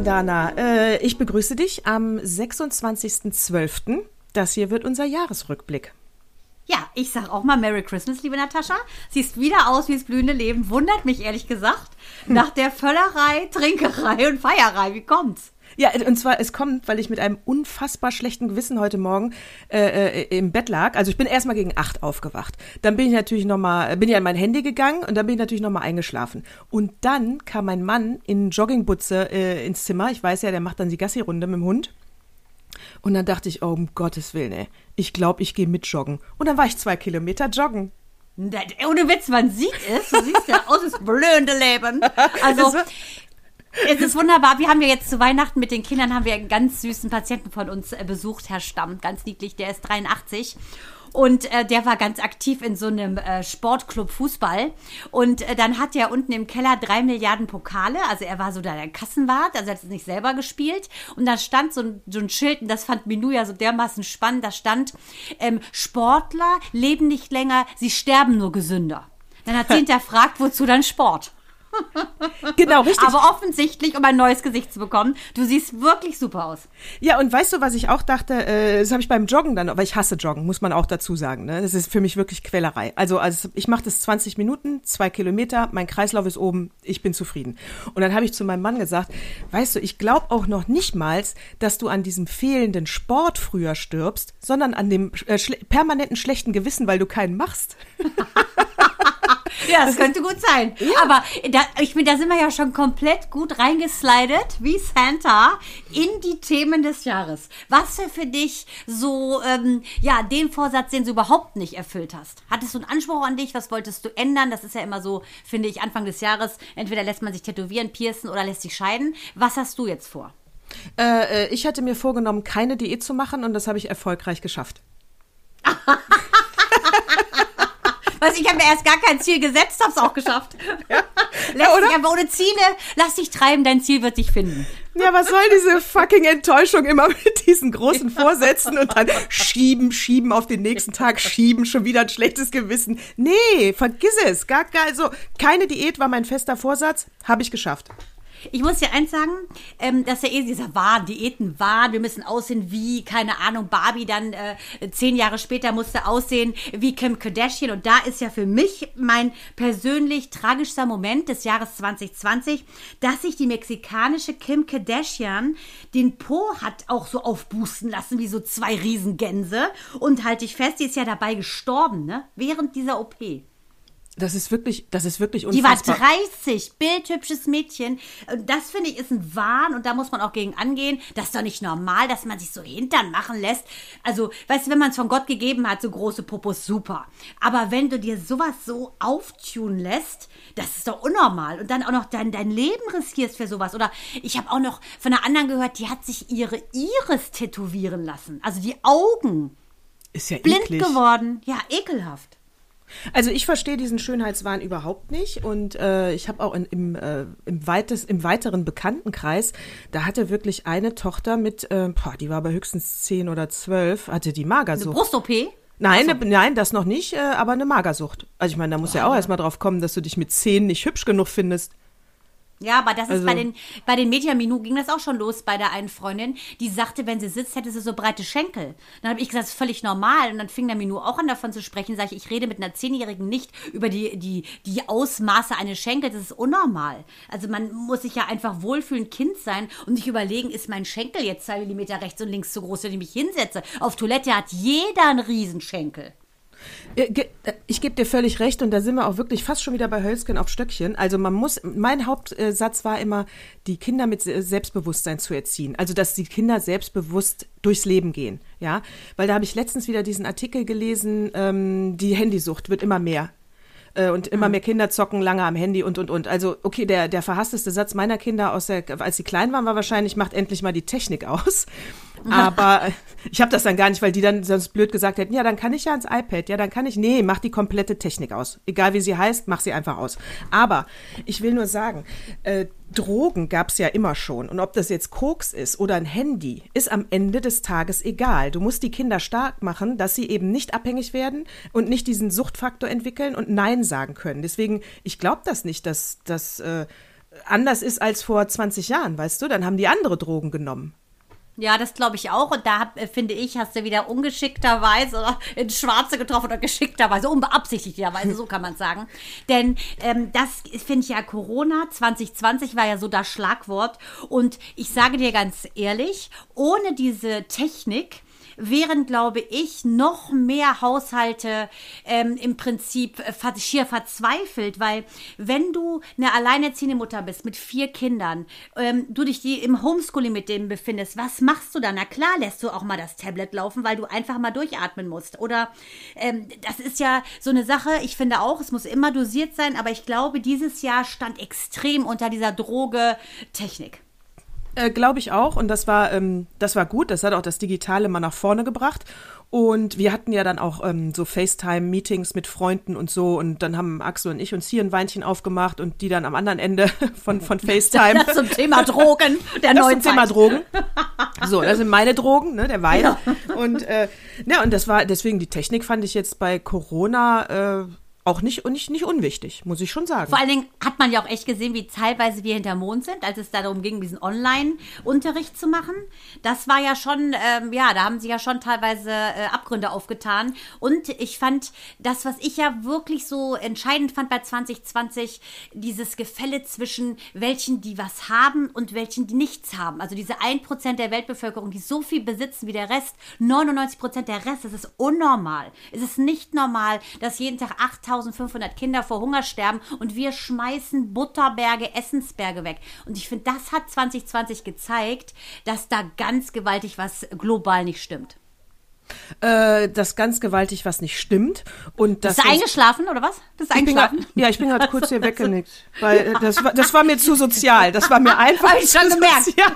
Mandana. Äh, ich begrüße dich am 26.12. Das hier wird unser Jahresrückblick. Ja, ich sag auch mal Merry Christmas, liebe Natascha. Siehst wieder aus wie das blühende Leben. Wundert mich ehrlich gesagt. Nach der Völlerei, Trinkerei und Feierei. Wie kommt's? Ja, und zwar, es kommt, weil ich mit einem unfassbar schlechten Gewissen heute Morgen äh, äh, im Bett lag. Also ich bin erstmal gegen acht aufgewacht. Dann bin ich natürlich nochmal, bin ja in mein Handy gegangen und dann bin ich natürlich nochmal eingeschlafen. Und dann kam mein Mann in Joggingbutze äh, ins Zimmer. Ich weiß ja, der macht dann die Gassi-Runde mit dem Hund. Und dann dachte ich, oh, um Gottes Willen, ey, ich glaube, ich gehe mit joggen. Und dann war ich zwei Kilometer joggen. Ohne Witz, man sieht es. Du siehst ja aus, das blöde Leben. Also, es ist wunderbar. Wir haben ja jetzt zu Weihnachten mit den Kindern haben wir einen ganz süßen Patienten von uns äh, besucht, Herr Stamm, ganz niedlich, der ist 83. Und äh, der war ganz aktiv in so einem äh, Sportclub Fußball. Und äh, dann hat er unten im Keller drei Milliarden Pokale. Also er war so da der Kassenwart, also er hat es nicht selber gespielt. Und da stand so ein, so ein Schild, und das fand Minou ja so dermaßen spannend. Da stand, ähm, Sportler leben nicht länger, sie sterben nur gesünder. Dann hat sie hinterfragt, wozu dann Sport? Genau, richtig. Aber offensichtlich, um ein neues Gesicht zu bekommen. Du siehst wirklich super aus. Ja, und weißt du, was ich auch dachte, äh, das habe ich beim Joggen dann, weil ich hasse Joggen, muss man auch dazu sagen. Ne? Das ist für mich wirklich Quälerei. Also, also ich mache das 20 Minuten, zwei Kilometer, mein Kreislauf ist oben, ich bin zufrieden. Und dann habe ich zu meinem Mann gesagt, weißt du, ich glaube auch noch nicht mal, dass du an diesem fehlenden Sport früher stirbst, sondern an dem äh, schle permanenten schlechten Gewissen, weil du keinen machst. Ja, das könnte gut sein. Ja. Aber da, ich finde, da sind wir ja schon komplett gut reingeslidet, wie Santa, in die Themen des Jahres. Was für, für dich so, ähm, ja, den Vorsatz, den du überhaupt nicht erfüllt hast? Hattest du einen Anspruch an dich? Was wolltest du ändern? Das ist ja immer so, finde ich, Anfang des Jahres. Entweder lässt man sich tätowieren, piercen oder lässt sich scheiden. Was hast du jetzt vor? Äh, ich hatte mir vorgenommen, keine Diät zu machen und das habe ich erfolgreich geschafft. Was, ich habe mir erst gar kein Ziel gesetzt, hab's auch geschafft. Ja. Lass ja, dich aber ohne Ziele, lass dich treiben, dein Ziel wird dich finden. Ja, was soll diese fucking Enttäuschung immer mit diesen großen Vorsätzen und dann schieben, schieben auf den nächsten Tag, schieben, schon wieder ein schlechtes Gewissen. Nee, vergiss es. Gar, gar, also, keine Diät war mein fester Vorsatz, habe ich geschafft. Ich muss dir eins sagen, ähm, dass ja eh dieser Wahn, Diäten Wahn, wir müssen aussehen wie, keine Ahnung, Barbie dann äh, zehn Jahre später musste aussehen wie Kim Kardashian. Und da ist ja für mich mein persönlich tragischster Moment des Jahres 2020, dass sich die mexikanische Kim Kardashian den Po hat auch so aufbusten lassen wie so zwei Riesengänse. Und halte ich fest, die ist ja dabei gestorben, ne? Während dieser OP. Das ist wirklich, das ist wirklich unfassbar. Die war 30, bildhübsches Mädchen. Das finde ich ist ein Wahn und da muss man auch gegen angehen. Das ist doch nicht normal, dass man sich so hintern machen lässt. Also, weißt du, wenn man es von Gott gegeben hat, so große Popos, super. Aber wenn du dir sowas so auftun lässt, das ist doch unnormal. Und dann auch noch dein, dein Leben riskierst für sowas. Oder ich habe auch noch von einer anderen gehört, die hat sich ihre Iris tätowieren lassen. Also die Augen. Ist ja blind eklig. geworden. Ja, ekelhaft. Also ich verstehe diesen Schönheitswahn überhaupt nicht und äh, ich habe auch in, im, äh, im, weites, im weiteren Bekanntenkreis, da hatte wirklich eine Tochter mit, äh, boah, die war aber höchstens zehn oder zwölf, hatte die Magersucht. Eine Brust-OP? Nein, so. ne, nein, das noch nicht, äh, aber eine Magersucht. Also ich meine, da muss ja auch erstmal drauf kommen, dass du dich mit zehn nicht hübsch genug findest. Ja, aber das ist also, bei den, bei den Mediaminou ging das auch schon los bei der einen Freundin, die sagte, wenn sie sitzt, hätte sie so breite Schenkel. Dann habe ich gesagt, das ist völlig normal. Und dann fing der Minou auch an davon zu sprechen. Sage ich, ich rede mit einer Zehnjährigen nicht über die, die, die Ausmaße eines Schenkels. Das ist unnormal. Also man muss sich ja einfach wohlfühlen, Kind sein und nicht überlegen, ist mein Schenkel jetzt zwei Millimeter rechts und links zu groß, wenn ich mich hinsetze. Auf Toilette hat jeder einen Riesenschenkel. Äh, äh, ich gebe dir völlig recht und da sind wir auch wirklich fast schon wieder bei Hölzgen auf Stöckchen. Also man muss, mein Hauptsatz war immer, die Kinder mit Selbstbewusstsein zu erziehen. Also dass die Kinder selbstbewusst durchs Leben gehen, ja. Weil da habe ich letztens wieder diesen Artikel gelesen, ähm, die Handysucht wird immer mehr äh, und immer mhm. mehr Kinder zocken lange am Handy und und und. Also okay, der der verhassteste Satz meiner Kinder aus der, als sie klein waren, war wahrscheinlich macht endlich mal die Technik aus. Aber äh, ich habe das dann gar nicht, weil die dann sonst blöd gesagt hätten, ja, dann kann ich ja ans iPad, ja, dann kann ich, nee, mach die komplette Technik aus. Egal wie sie heißt, mach sie einfach aus. Aber ich will nur sagen, äh, Drogen gab's ja immer schon. Und ob das jetzt Koks ist oder ein Handy, ist am Ende des Tages egal. Du musst die Kinder stark machen, dass sie eben nicht abhängig werden und nicht diesen Suchtfaktor entwickeln und Nein sagen können. Deswegen, ich glaube das nicht, dass das äh, anders ist als vor 20 Jahren, weißt du? Dann haben die andere Drogen genommen. Ja, das glaube ich auch. Und da äh, finde ich, hast du wieder ungeschickterweise oder ins Schwarze getroffen oder geschickterweise, unbeabsichtigterweise, so kann man sagen. Denn ähm, das finde ich ja Corona 2020 war ja so das Schlagwort. Und ich sage dir ganz ehrlich, ohne diese Technik, wären, glaube ich, noch mehr Haushalte ähm, im Prinzip äh, schier verzweifelt, weil wenn du eine alleinerziehende Mutter bist mit vier Kindern, ähm, du dich die im Homeschooling mit denen befindest, was machst du dann? Na klar, lässt du auch mal das Tablet laufen, weil du einfach mal durchatmen musst. Oder ähm, das ist ja so eine Sache, ich finde auch, es muss immer dosiert sein, aber ich glaube, dieses Jahr stand extrem unter dieser Droge Technik. Äh, Glaube ich auch. Und das war, ähm, das war gut. Das hat auch das Digitale mal nach vorne gebracht. Und wir hatten ja dann auch ähm, so FaceTime-Meetings mit Freunden und so. Und dann haben Axel und ich uns hier ein Weinchen aufgemacht und die dann am anderen Ende von, von FaceTime. Das zum Thema Drogen, der das neuen zum Thema. Drogen. So, das sind meine Drogen, ne, der Wein. Und, äh, ja, und das war, deswegen die Technik fand ich jetzt bei Corona äh, auch nicht, nicht, nicht unwichtig, muss ich schon sagen. Vor allen Dingen hat man ja auch echt gesehen, wie teilweise wir hinterm Mond sind, als es darum ging, diesen Online-Unterricht zu machen. Das war ja schon, ähm, ja, da haben sich ja schon teilweise äh, Abgründe aufgetan. Und ich fand, das, was ich ja wirklich so entscheidend fand bei 2020, dieses Gefälle zwischen welchen, die was haben und welchen, die nichts haben. Also diese 1% der Weltbevölkerung, die so viel besitzen wie der Rest, 99% der Rest, das ist unnormal. Es ist nicht normal, dass jeden Tag 8500 Kinder vor Hunger sterben und wir schmeißen Butterberge, Essensberge weg. Und ich finde, das hat 2020 gezeigt, dass da ganz gewaltig was global nicht stimmt. Äh, das ganz gewaltig, was nicht stimmt. Und Bist du eingeschlafen oder was? Bist du ich bin eingeschlafen? ja, ich bin gerade kurz hier weggenickt, weil äh, das war, das war mir zu sozial. Das war mir einfach Hab ich schon zu gemerkt. sozial.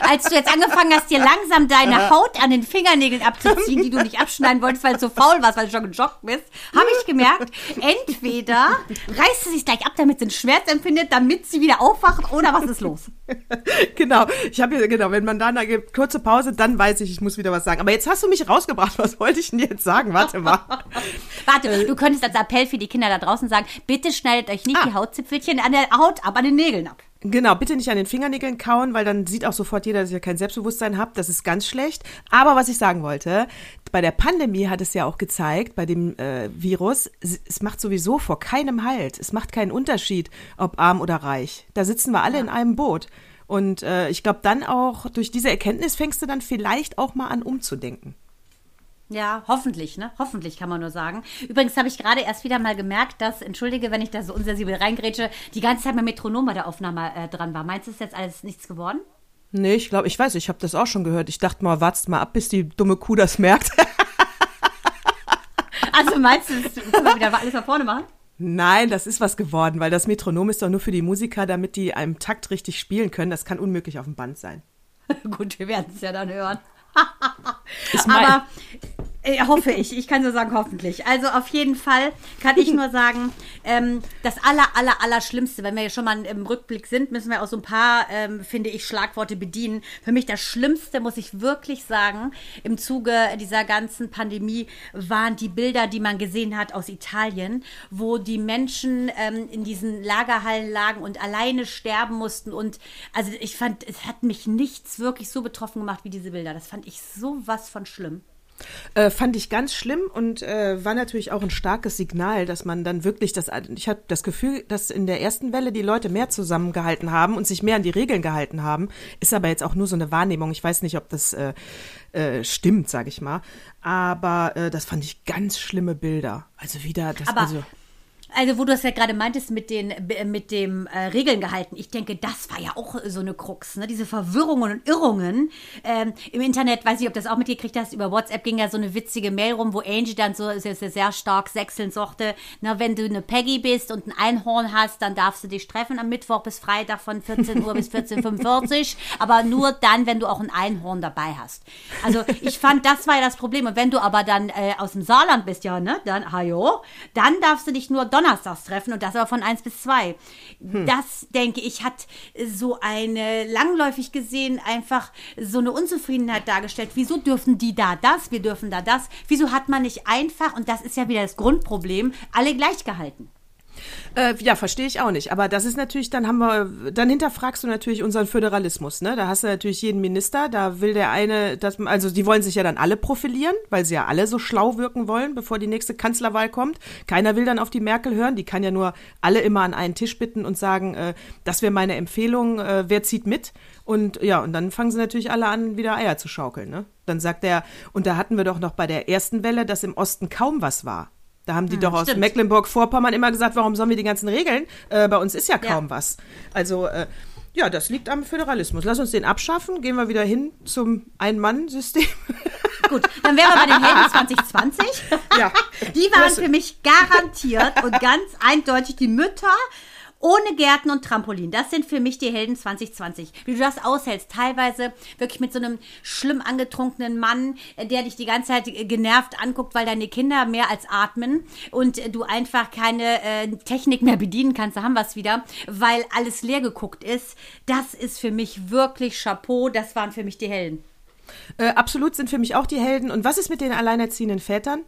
Als du jetzt angefangen hast, dir langsam deine Haut an den Fingernägeln abzuziehen, die du nicht abschneiden wolltest, weil du so faul warst, weil du schon gejoggt bist, habe ich gemerkt, entweder reißt sie sich gleich ab, damit sie einen Schmerz empfindet, damit sie wieder aufwacht, oder was ist los? genau, ich habe genau, wenn man dann eine kurze Pause, dann weiß ich, ich muss wieder was sagen. Aber jetzt hast du mich rausgebracht. Was wollte ich denn jetzt sagen? Warte mal. Warte, du könntest als Appell für die Kinder da draußen sagen, bitte schneidet euch nicht Ah. die Hautzipfelchen an der Haut ab, an den Nägeln ab. Genau, bitte nicht an den Fingernägeln kauen, weil dann sieht auch sofort jeder, dass ihr kein Selbstbewusstsein habt. Das ist ganz schlecht. Aber was ich sagen wollte, bei der Pandemie hat es ja auch gezeigt, bei dem äh, Virus, es, macht sowieso vor keinem Halt. Es macht keinen Unterschied, ob arm oder reich. Da sitzen wir alle in einem Boot. Und äh, ich glaube, dann auch durch diese Erkenntnis fängst du dann vielleicht auch mal an umzudenken. Ja, hoffentlich, ne? Hoffentlich kann man nur sagen. Übrigens habe ich gerade erst wieder mal gemerkt, dass, entschuldige, wenn ich da so unsensibel reingrätsche, die ganze Zeit mein Metronom bei der Aufnahme äh, dran war. Meinst du, ist jetzt alles nichts geworden? Nee, ich glaube, ich weiß, ich habe das auch schon gehört. Ich dachte mal, wartest mal ab, bis die dumme Kuh das merkt. Also meinst du, das können wir wieder alles nach vorne machen? Nein, das ist was geworden, weil das Metronom ist doch nur für die Musiker, damit die einem Takt richtig spielen können. Das kann unmöglich auf dem Band sein. Gut, wir werden es ja dann hören. Ist mein- Aber hoffe ich. Ich kann so sagen, hoffentlich. Also auf jeden Fall kann ich nur sagen, ähm, das aller, aller, aller Schlimmste, wenn wir ja schon mal im Rückblick sind, müssen wir auch so ein paar, ähm, finde ich, Schlagworte bedienen. Für mich das Schlimmste, muss ich wirklich sagen, im Zuge dieser ganzen Pandemie waren die Bilder, die man gesehen hat aus Italien, wo die Menschen ähm, in diesen Lagerhallen lagen und alleine sterben mussten. Und also ich fand, es hat mich nichts wirklich so betroffen gemacht wie diese Bilder. Das fand ich sowas von schlimm. Äh, fand ich ganz schlimm und äh, war natürlich auch ein starkes Signal, dass man dann wirklich das. Ich habe das Gefühl, dass in der ersten Welle die Leute mehr zusammengehalten haben und sich mehr an die Regeln gehalten haben. Ist aber jetzt auch nur so eine Wahrnehmung. Ich weiß nicht, ob das äh, äh, stimmt, sage ich mal. Aber äh, das fand ich ganz schlimme Bilder. Also wieder das. Aber also, Also, wo du es ja gerade meintest mit den mit dem äh, Regeln gehalten. Ich denke, das war ja auch so eine Krux, ne? Diese Verwirrungen und Irrungen ähm, im Internet. Weiß ich, ob du das auch mitgekriegt hast. Über WhatsApp ging ja so eine witzige Mail rum, wo Angie dann so sehr, sehr stark sechseln sagte, na, wenn du eine Peggy bist und ein Einhorn hast, dann darfst du dich treffen am Mittwoch bis Freitag von 14 Uhr bis 14:45. aber nur dann, wenn du auch ein Einhorn dabei hast. Also ich fand, das war ja das Problem. Und wenn du aber dann äh, aus dem Saarland bist, ja, ne, dann, hajo, dann darfst du dich nur donnerstags treffen und das aber von 1 bis 2. Hm. Das, denke ich, hat so eine, langläufig gesehen, einfach so eine Unzufriedenheit dargestellt. Wieso dürfen die da das, wir dürfen da das? Wieso hat man nicht einfach, und das ist ja wieder das Grundproblem, alle gleich gehalten? Äh, ja, verstehe ich auch nicht. Aber das ist natürlich, dann haben wir, dann hinterfragst du natürlich unseren Föderalismus, ne? Da hast du natürlich jeden Minister, da will der eine, dass, also die wollen sich ja dann alle profilieren, weil sie ja alle so schlau wirken wollen, bevor die nächste Kanzlerwahl kommt. Keiner will dann auf die Merkel hören, die kann ja nur alle immer an einen Tisch bitten und sagen, äh, das wäre meine Empfehlung, äh, wer zieht mit? Und ja, und dann fangen sie natürlich alle an, wieder Eier zu schaukeln, ne? Dann sagt er, und da hatten wir doch noch bei der ersten Welle, dass im Osten kaum was war. Da haben die hm, doch aus Mecklenburg-Vorpommern immer gesagt, warum sollen wir die ganzen Regeln? Äh, bei uns ist ja kaum ja. was. Also, äh, ja, das liegt am Föderalismus. Lass uns den abschaffen. Gehen wir wieder hin zum Ein-Mann-System. Gut, dann wären wir bei den Helden 2020. Ja. Die waren für mich garantiert und ganz eindeutig die Mütter ohne Gärten und Trampolin. Das sind für mich die Helden 2020. Wie du das aushältst. Teilweise wirklich mit so einem schlimm angetrunkenen Mann, äh, der dich die ganze Zeit äh, genervt anguckt, weil deine Kinder mehr als atmen und du einfach keine äh, Technik mehr bedienen kannst. Da haben wir es wieder, weil alles leer geguckt ist. Das ist für mich wirklich Chapeau. Das waren für mich die Helden. Äh, absolut sind für mich auch die Helden. Und was ist mit den alleinerziehenden Vätern?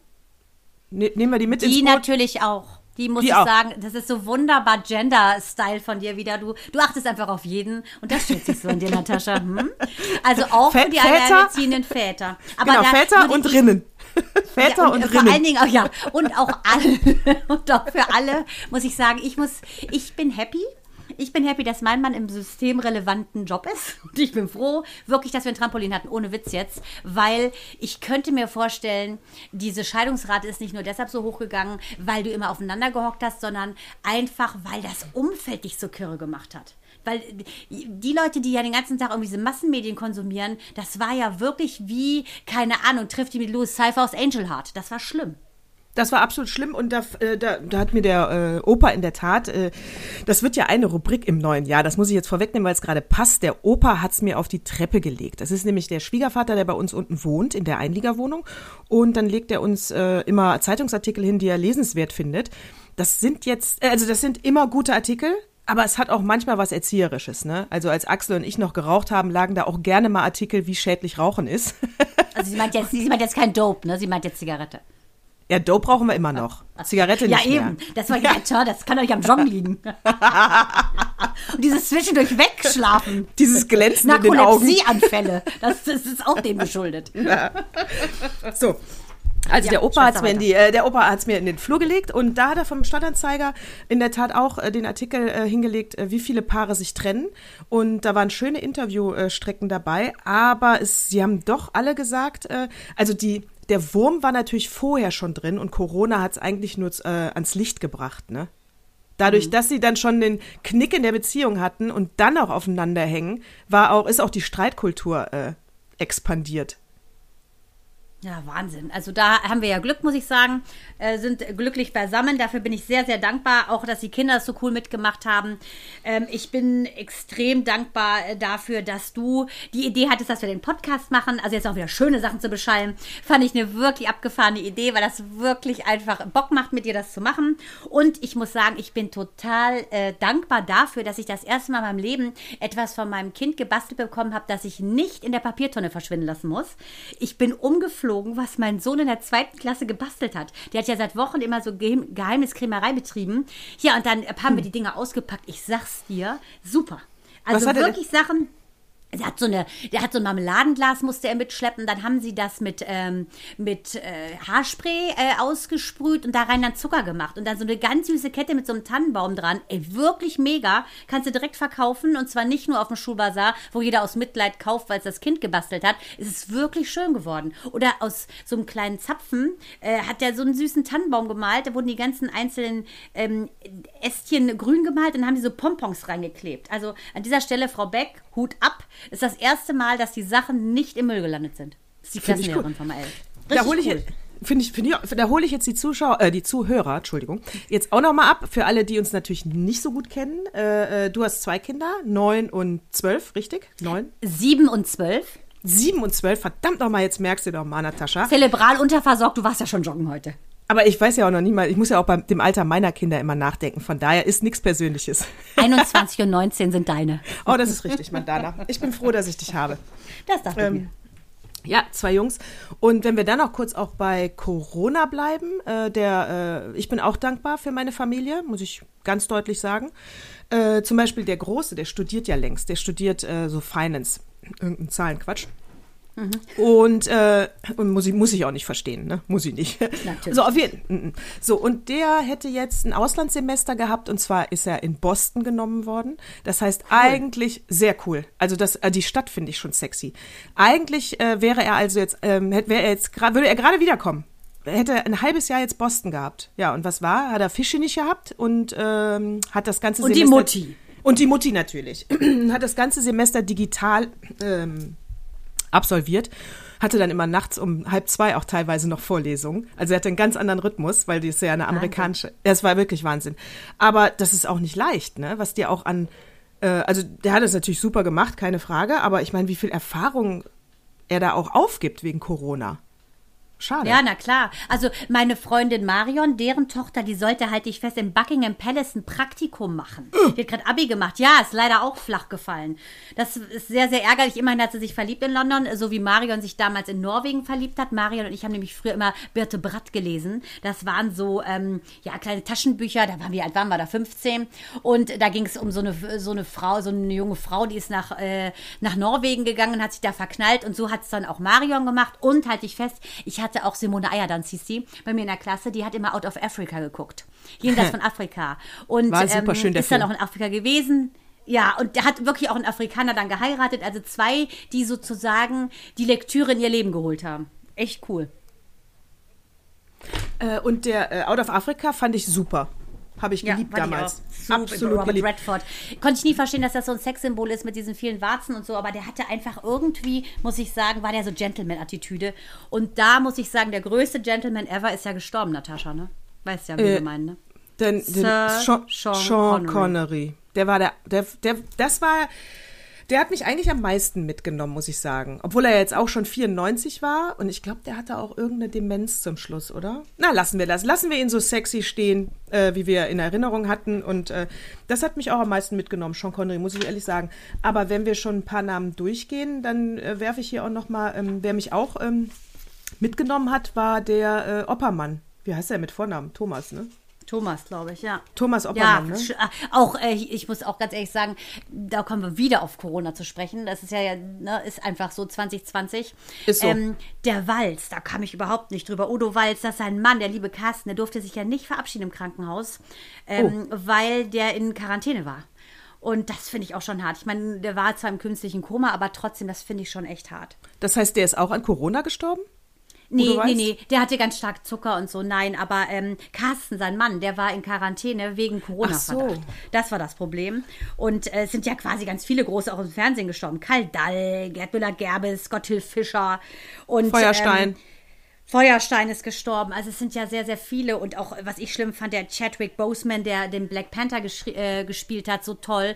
Ne nehmen wir die mit die ins Boot? Die natürlich auch. Die muss die ich auch. sagen, das ist so wunderbar Gender-Style von dir wieder. Du, du achtest einfach auf jeden und das schätze ich so an dir, Natascha. Hm? Also auch für die alleinerziehenden Väter. Aber genau, Väter und Rinnen. Väter ja, und, und Rinnen. Vor allen Dingen auch, ja. Und auch alle. und auch für alle muss ich sagen, ich muss, ich bin happy ich bin happy, dass mein Mann im systemrelevanten Job ist. Und ich bin froh, wirklich, dass wir ein Trampolin hatten, ohne Witz jetzt. Weil ich könnte mir vorstellen, diese Scheidungsrate ist nicht nur deshalb so hochgegangen, weil du immer aufeinander gehockt hast, sondern einfach, weil das Umfeld dich so kirre gemacht hat. Weil die Leute, die ja den ganzen Tag irgendwie diese Massenmedien konsumieren, das war ja wirklich wie, keine Ahnung, trifft die mit Louis Cypher aus Angel Heart. Das war schlimm. Das war absolut schlimm und da, äh, da, da hat mir der äh, Opa in der Tat, äh, das wird ja eine Rubrik im neuen Jahr, das muss ich jetzt vorwegnehmen, weil es gerade passt. Der Opa hat's mir auf die Treppe gelegt. Das ist nämlich der Schwiegervater, der bei uns unten wohnt, in der Einliegerwohnung. Und dann legt er uns äh, immer Zeitungsartikel hin, die er lesenswert findet. Das sind jetzt, äh, also das sind immer gute Artikel, aber es hat auch manchmal was Erzieherisches, ne? Also als Axel und ich noch geraucht haben, lagen da auch gerne mal Artikel, wie schädlich Rauchen ist. also sie meint jetzt, sie meint jetzt kein Dope, ne? Sie meint jetzt Zigarette. Ja, Dope brauchen wir immer noch. Zigarette nicht Ja, eben. Mehr. Das war ja, tja, das kann euch am Jong liegen. Und dieses zwischendurch wegschlafen. Dieses Glänzen in den Augen. Narkolepsieanfälle. Das, das ist auch dem geschuldet. Ja. So, also ja, der Opa hat's mir in die, äh, der Opa hat's mir in den Flur gelegt und da hat er vom Stadtanzeiger in der Tat auch äh, den Artikel äh, hingelegt, äh, wie viele Paare sich trennen und da waren schöne Interviewstrecken dabei, aber es, sie haben doch alle gesagt, äh, also die der Wurm war natürlich vorher schon drin und Corona hat es eigentlich nur äh, ans Licht gebracht, ne? Dadurch, mhm. dass sie dann schon den Knick in der Beziehung hatten und dann auch aufeinander hängen, war auch, ist auch die Streitkultur äh, expandiert. Ja, Wahnsinn. Also da haben wir ja Glück, muss ich sagen, äh, sind glücklich beisammen. Dafür bin ich sehr, sehr dankbar, auch dass die Kinder das so cool mitgemacht haben. Ähm, ich bin extrem dankbar äh, dafür, dass du die Idee hattest, dass wir den Podcast machen. Also jetzt auch wieder schöne Sachen zu beschallen. Fand ich eine wirklich abgefahrene Idee, weil das wirklich einfach Bock macht, mit dir das zu machen. Und ich muss sagen, ich bin total äh, dankbar dafür, dass ich das erste Mal in meinem Leben etwas von meinem Kind gebastelt bekommen habe, das ich nicht in der Papiertonne verschwinden lassen muss. Ich bin umgeflogen geflogen, was mein Sohn in der zweiten Klasse gebastelt hat. Der hat ja seit Wochen immer so Geheim Geheimniskrämerei betrieben. Ja, und dann haben wir hm. die Dinge ausgepackt. Ich sag's dir, super. Also wirklich Sachen, Er hat so eine, der hat so ein Marmeladenglas, musste er mitschleppen. Dann haben sie das mit, ähm, mit äh, Haarspray äh, ausgesprüht und da rein dann Zucker gemacht. Und dann so eine ganz süße Kette mit so einem Tannenbaum dran. Ey, wirklich mega. Kannst du direkt verkaufen und zwar nicht nur auf dem Schulbazar, wo jeder aus Mitleid kauft, weil es das Kind gebastelt hat. Es ist wirklich schön geworden. Oder aus so einem kleinen Zapfen äh, hat er so einen süßen Tannenbaum gemalt. Da wurden die ganzen einzelnen ähm, Ästchen grün gemalt und haben die so Pompons reingeklebt. Also an dieser Stelle, Frau Beck, Hut ab ist das erste Mal, dass die Sachen nicht im Müll gelandet sind. Das ist die Find Klassenlehrerin cool. von Mael. Da hole ich cool. jetzt. Finde ich, finde ich, da hole ich jetzt die Zuschauer, äh, die Zuhörer, Entschuldigung, jetzt auch nochmal ab, für alle, die uns natürlich nicht so gut kennen. Äh, äh, du hast zwei Kinder, neun und zwölf, richtig? Neun? Sieben und zwölf. Sieben und zwölf, verdammt nochmal, jetzt merkst du doch mal, Natascha. Zelebral unterversorgt, du warst ja schon joggen heute. Aber ich weiß ja auch noch nie mal, ich muss ja auch beim dem Alter meiner Kinder immer nachdenken, von daher ist nichts Persönliches. 21 und 19 sind deine. Oh, das ist richtig, Mandana. Ich bin froh, dass ich dich habe. Das dachte ich Ähm, mir. Ja, zwei Jungs. Und wenn wir dann noch kurz auch bei Corona bleiben, äh, der, äh, ich bin auch dankbar für meine Familie, muss ich ganz deutlich sagen. Äh, zum Beispiel der Große, der studiert ja längst, der studiert äh, so Finance, irgendein Zahlenquatsch. Und, äh, und muss, ich, muss ich auch nicht verstehen, ne? Muss ich nicht. Natürlich. So, auf jeden mm, So, und der hätte jetzt ein Auslandssemester gehabt und zwar ist er in Boston genommen worden. Das heißt, eigentlich sehr cool. Also das, äh, die Stadt finde ich schon sexy. Eigentlich äh, wäre er also jetzt, ähm, hätte, wäre er jetzt, würde er gerade wiederkommen. Er Hätte ein halbes Jahr jetzt Boston gehabt. Ja, und was war? Hat er Fische nicht gehabt und ähm, hat das ganze Und die Semester. Mutti. Und die Mutti natürlich. hat das ganze Semester digital ähm, absolviert. Hatte dann immer nachts um halb zwei auch teilweise noch Vorlesungen. Also er hatte einen ganz anderen Rhythmus, weil die ist ja eine amerikanische. Es war wirklich Wahnsinn. Aber das ist auch nicht leicht, ne? Was dir auch an, äh, also der hat es natürlich super gemacht, keine Frage. Aber ich meine, wie viel Erfahrung er da auch aufgibt wegen Corona. Schade. Ja, na klar. Also meine Freundin Marion, deren Tochter, die sollte, halte ich fest, im Buckingham Palace ein Praktikum machen. Die hat gerade Abi gemacht. Ja, ist leider auch flach gefallen. Das ist sehr, sehr ärgerlich. Immerhin hat sie sich verliebt in London, so wie Marion sich damals in Norwegen verliebt hat. Marion und ich haben nämlich früher immer Birte Bratt gelesen. Das waren so, ähm, ja, kleine Taschenbücher. Da waren wir, alt waren wir da 15. Und da ging es um so eine, so eine Frau, so eine junge Frau, die ist nach, äh, nach Norwegen gegangen und hat sich da verknallt. Und so hat es dann auch Marion gemacht. Und halte ich fest, ich hatte auch Simone Ayerdans, hieß sie, bei mir in der Klasse, die hat immer Out of Africa geguckt. Jenseits von Afrika. Und War super schön, der ist dann auch in Afrika gewesen. Ja, und der hat wirklich auch einen Afrikaner dann geheiratet. Also zwei, die sozusagen die Lektüre in ihr Leben geholt haben. Echt cool. Äh, und der äh, Out of Africa fand ich super. Habe ich geliebt ich damals. Super, Absolut Robert geliebt. Redford. Konnte ich nie verstehen, dass das so ein Sexsymbol ist mit diesen vielen Warzen und so, aber der hatte einfach irgendwie, muss ich sagen, war der so Gentleman-Attitüde. Und da muss ich sagen, der größte Gentleman ever ist ja gestorben, Natascha, ne? Weißt ja, wie Äh, wir meinen, ne? Den, den Sir Sean, Sean Sean, Connery. Connery. Der war der, der, der, das war, der hat mich eigentlich am meisten mitgenommen, muss ich sagen. Obwohl er jetzt auch schon 94 war und ich glaube, der hatte auch irgendeine Demenz zum Schluss, oder? Na, lassen wir das. Lassen wir ihn so sexy stehen, äh, wie wir in Erinnerung hatten und äh, das hat mich auch am meisten mitgenommen, Sean Connery, muss ich ehrlich sagen. Aber wenn wir schon ein paar Namen durchgehen, dann äh, werfe ich hier auch noch mal, ähm, wer mich auch ähm, mitgenommen hat, war der äh, Oppermann. Wie heißt er mit Vornamen? Thomas, ne? Thomas, glaube ich, ja. Thomas Ja, Oppermann, ne? sch- äh, auch äh, ich muss auch ganz ehrlich sagen, da kommen wir wieder auf Corona zu sprechen. Das ist ja, ja ne, ist einfach so 2020. Ist so. Ähm, der Walz, da kam ich überhaupt nicht drüber. Udo Walz, das ist sein Mann, der liebe Carsten, der durfte sich ja nicht verabschieden im Krankenhaus, ähm, Oh. weil der in Quarantäne war. Und das finde ich auch schon hart. Ich meine, der war zwar im künstlichen Koma, aber trotzdem, das finde ich schon echt hart. Das heißt, der ist auch an Corona gestorben? Nee, nee, nee, der hatte ganz stark Zucker und so. Nein, aber ähm, Carsten, sein Mann, der war in Quarantäne wegen Corona-Verdacht. Ach so. Das war das Problem. Und äh, es sind ja quasi ganz viele große auch im Fernsehen gestorben. Karl Dall, Gerd Müller-Gerbes, Gotthilf Fischer und Feuerstein. Ähm, Feuerstein ist gestorben. Also es sind ja sehr, sehr viele. Und auch, was ich schlimm fand, der Chadwick Boseman, der den Black Panther äh, gespielt hat, so toll.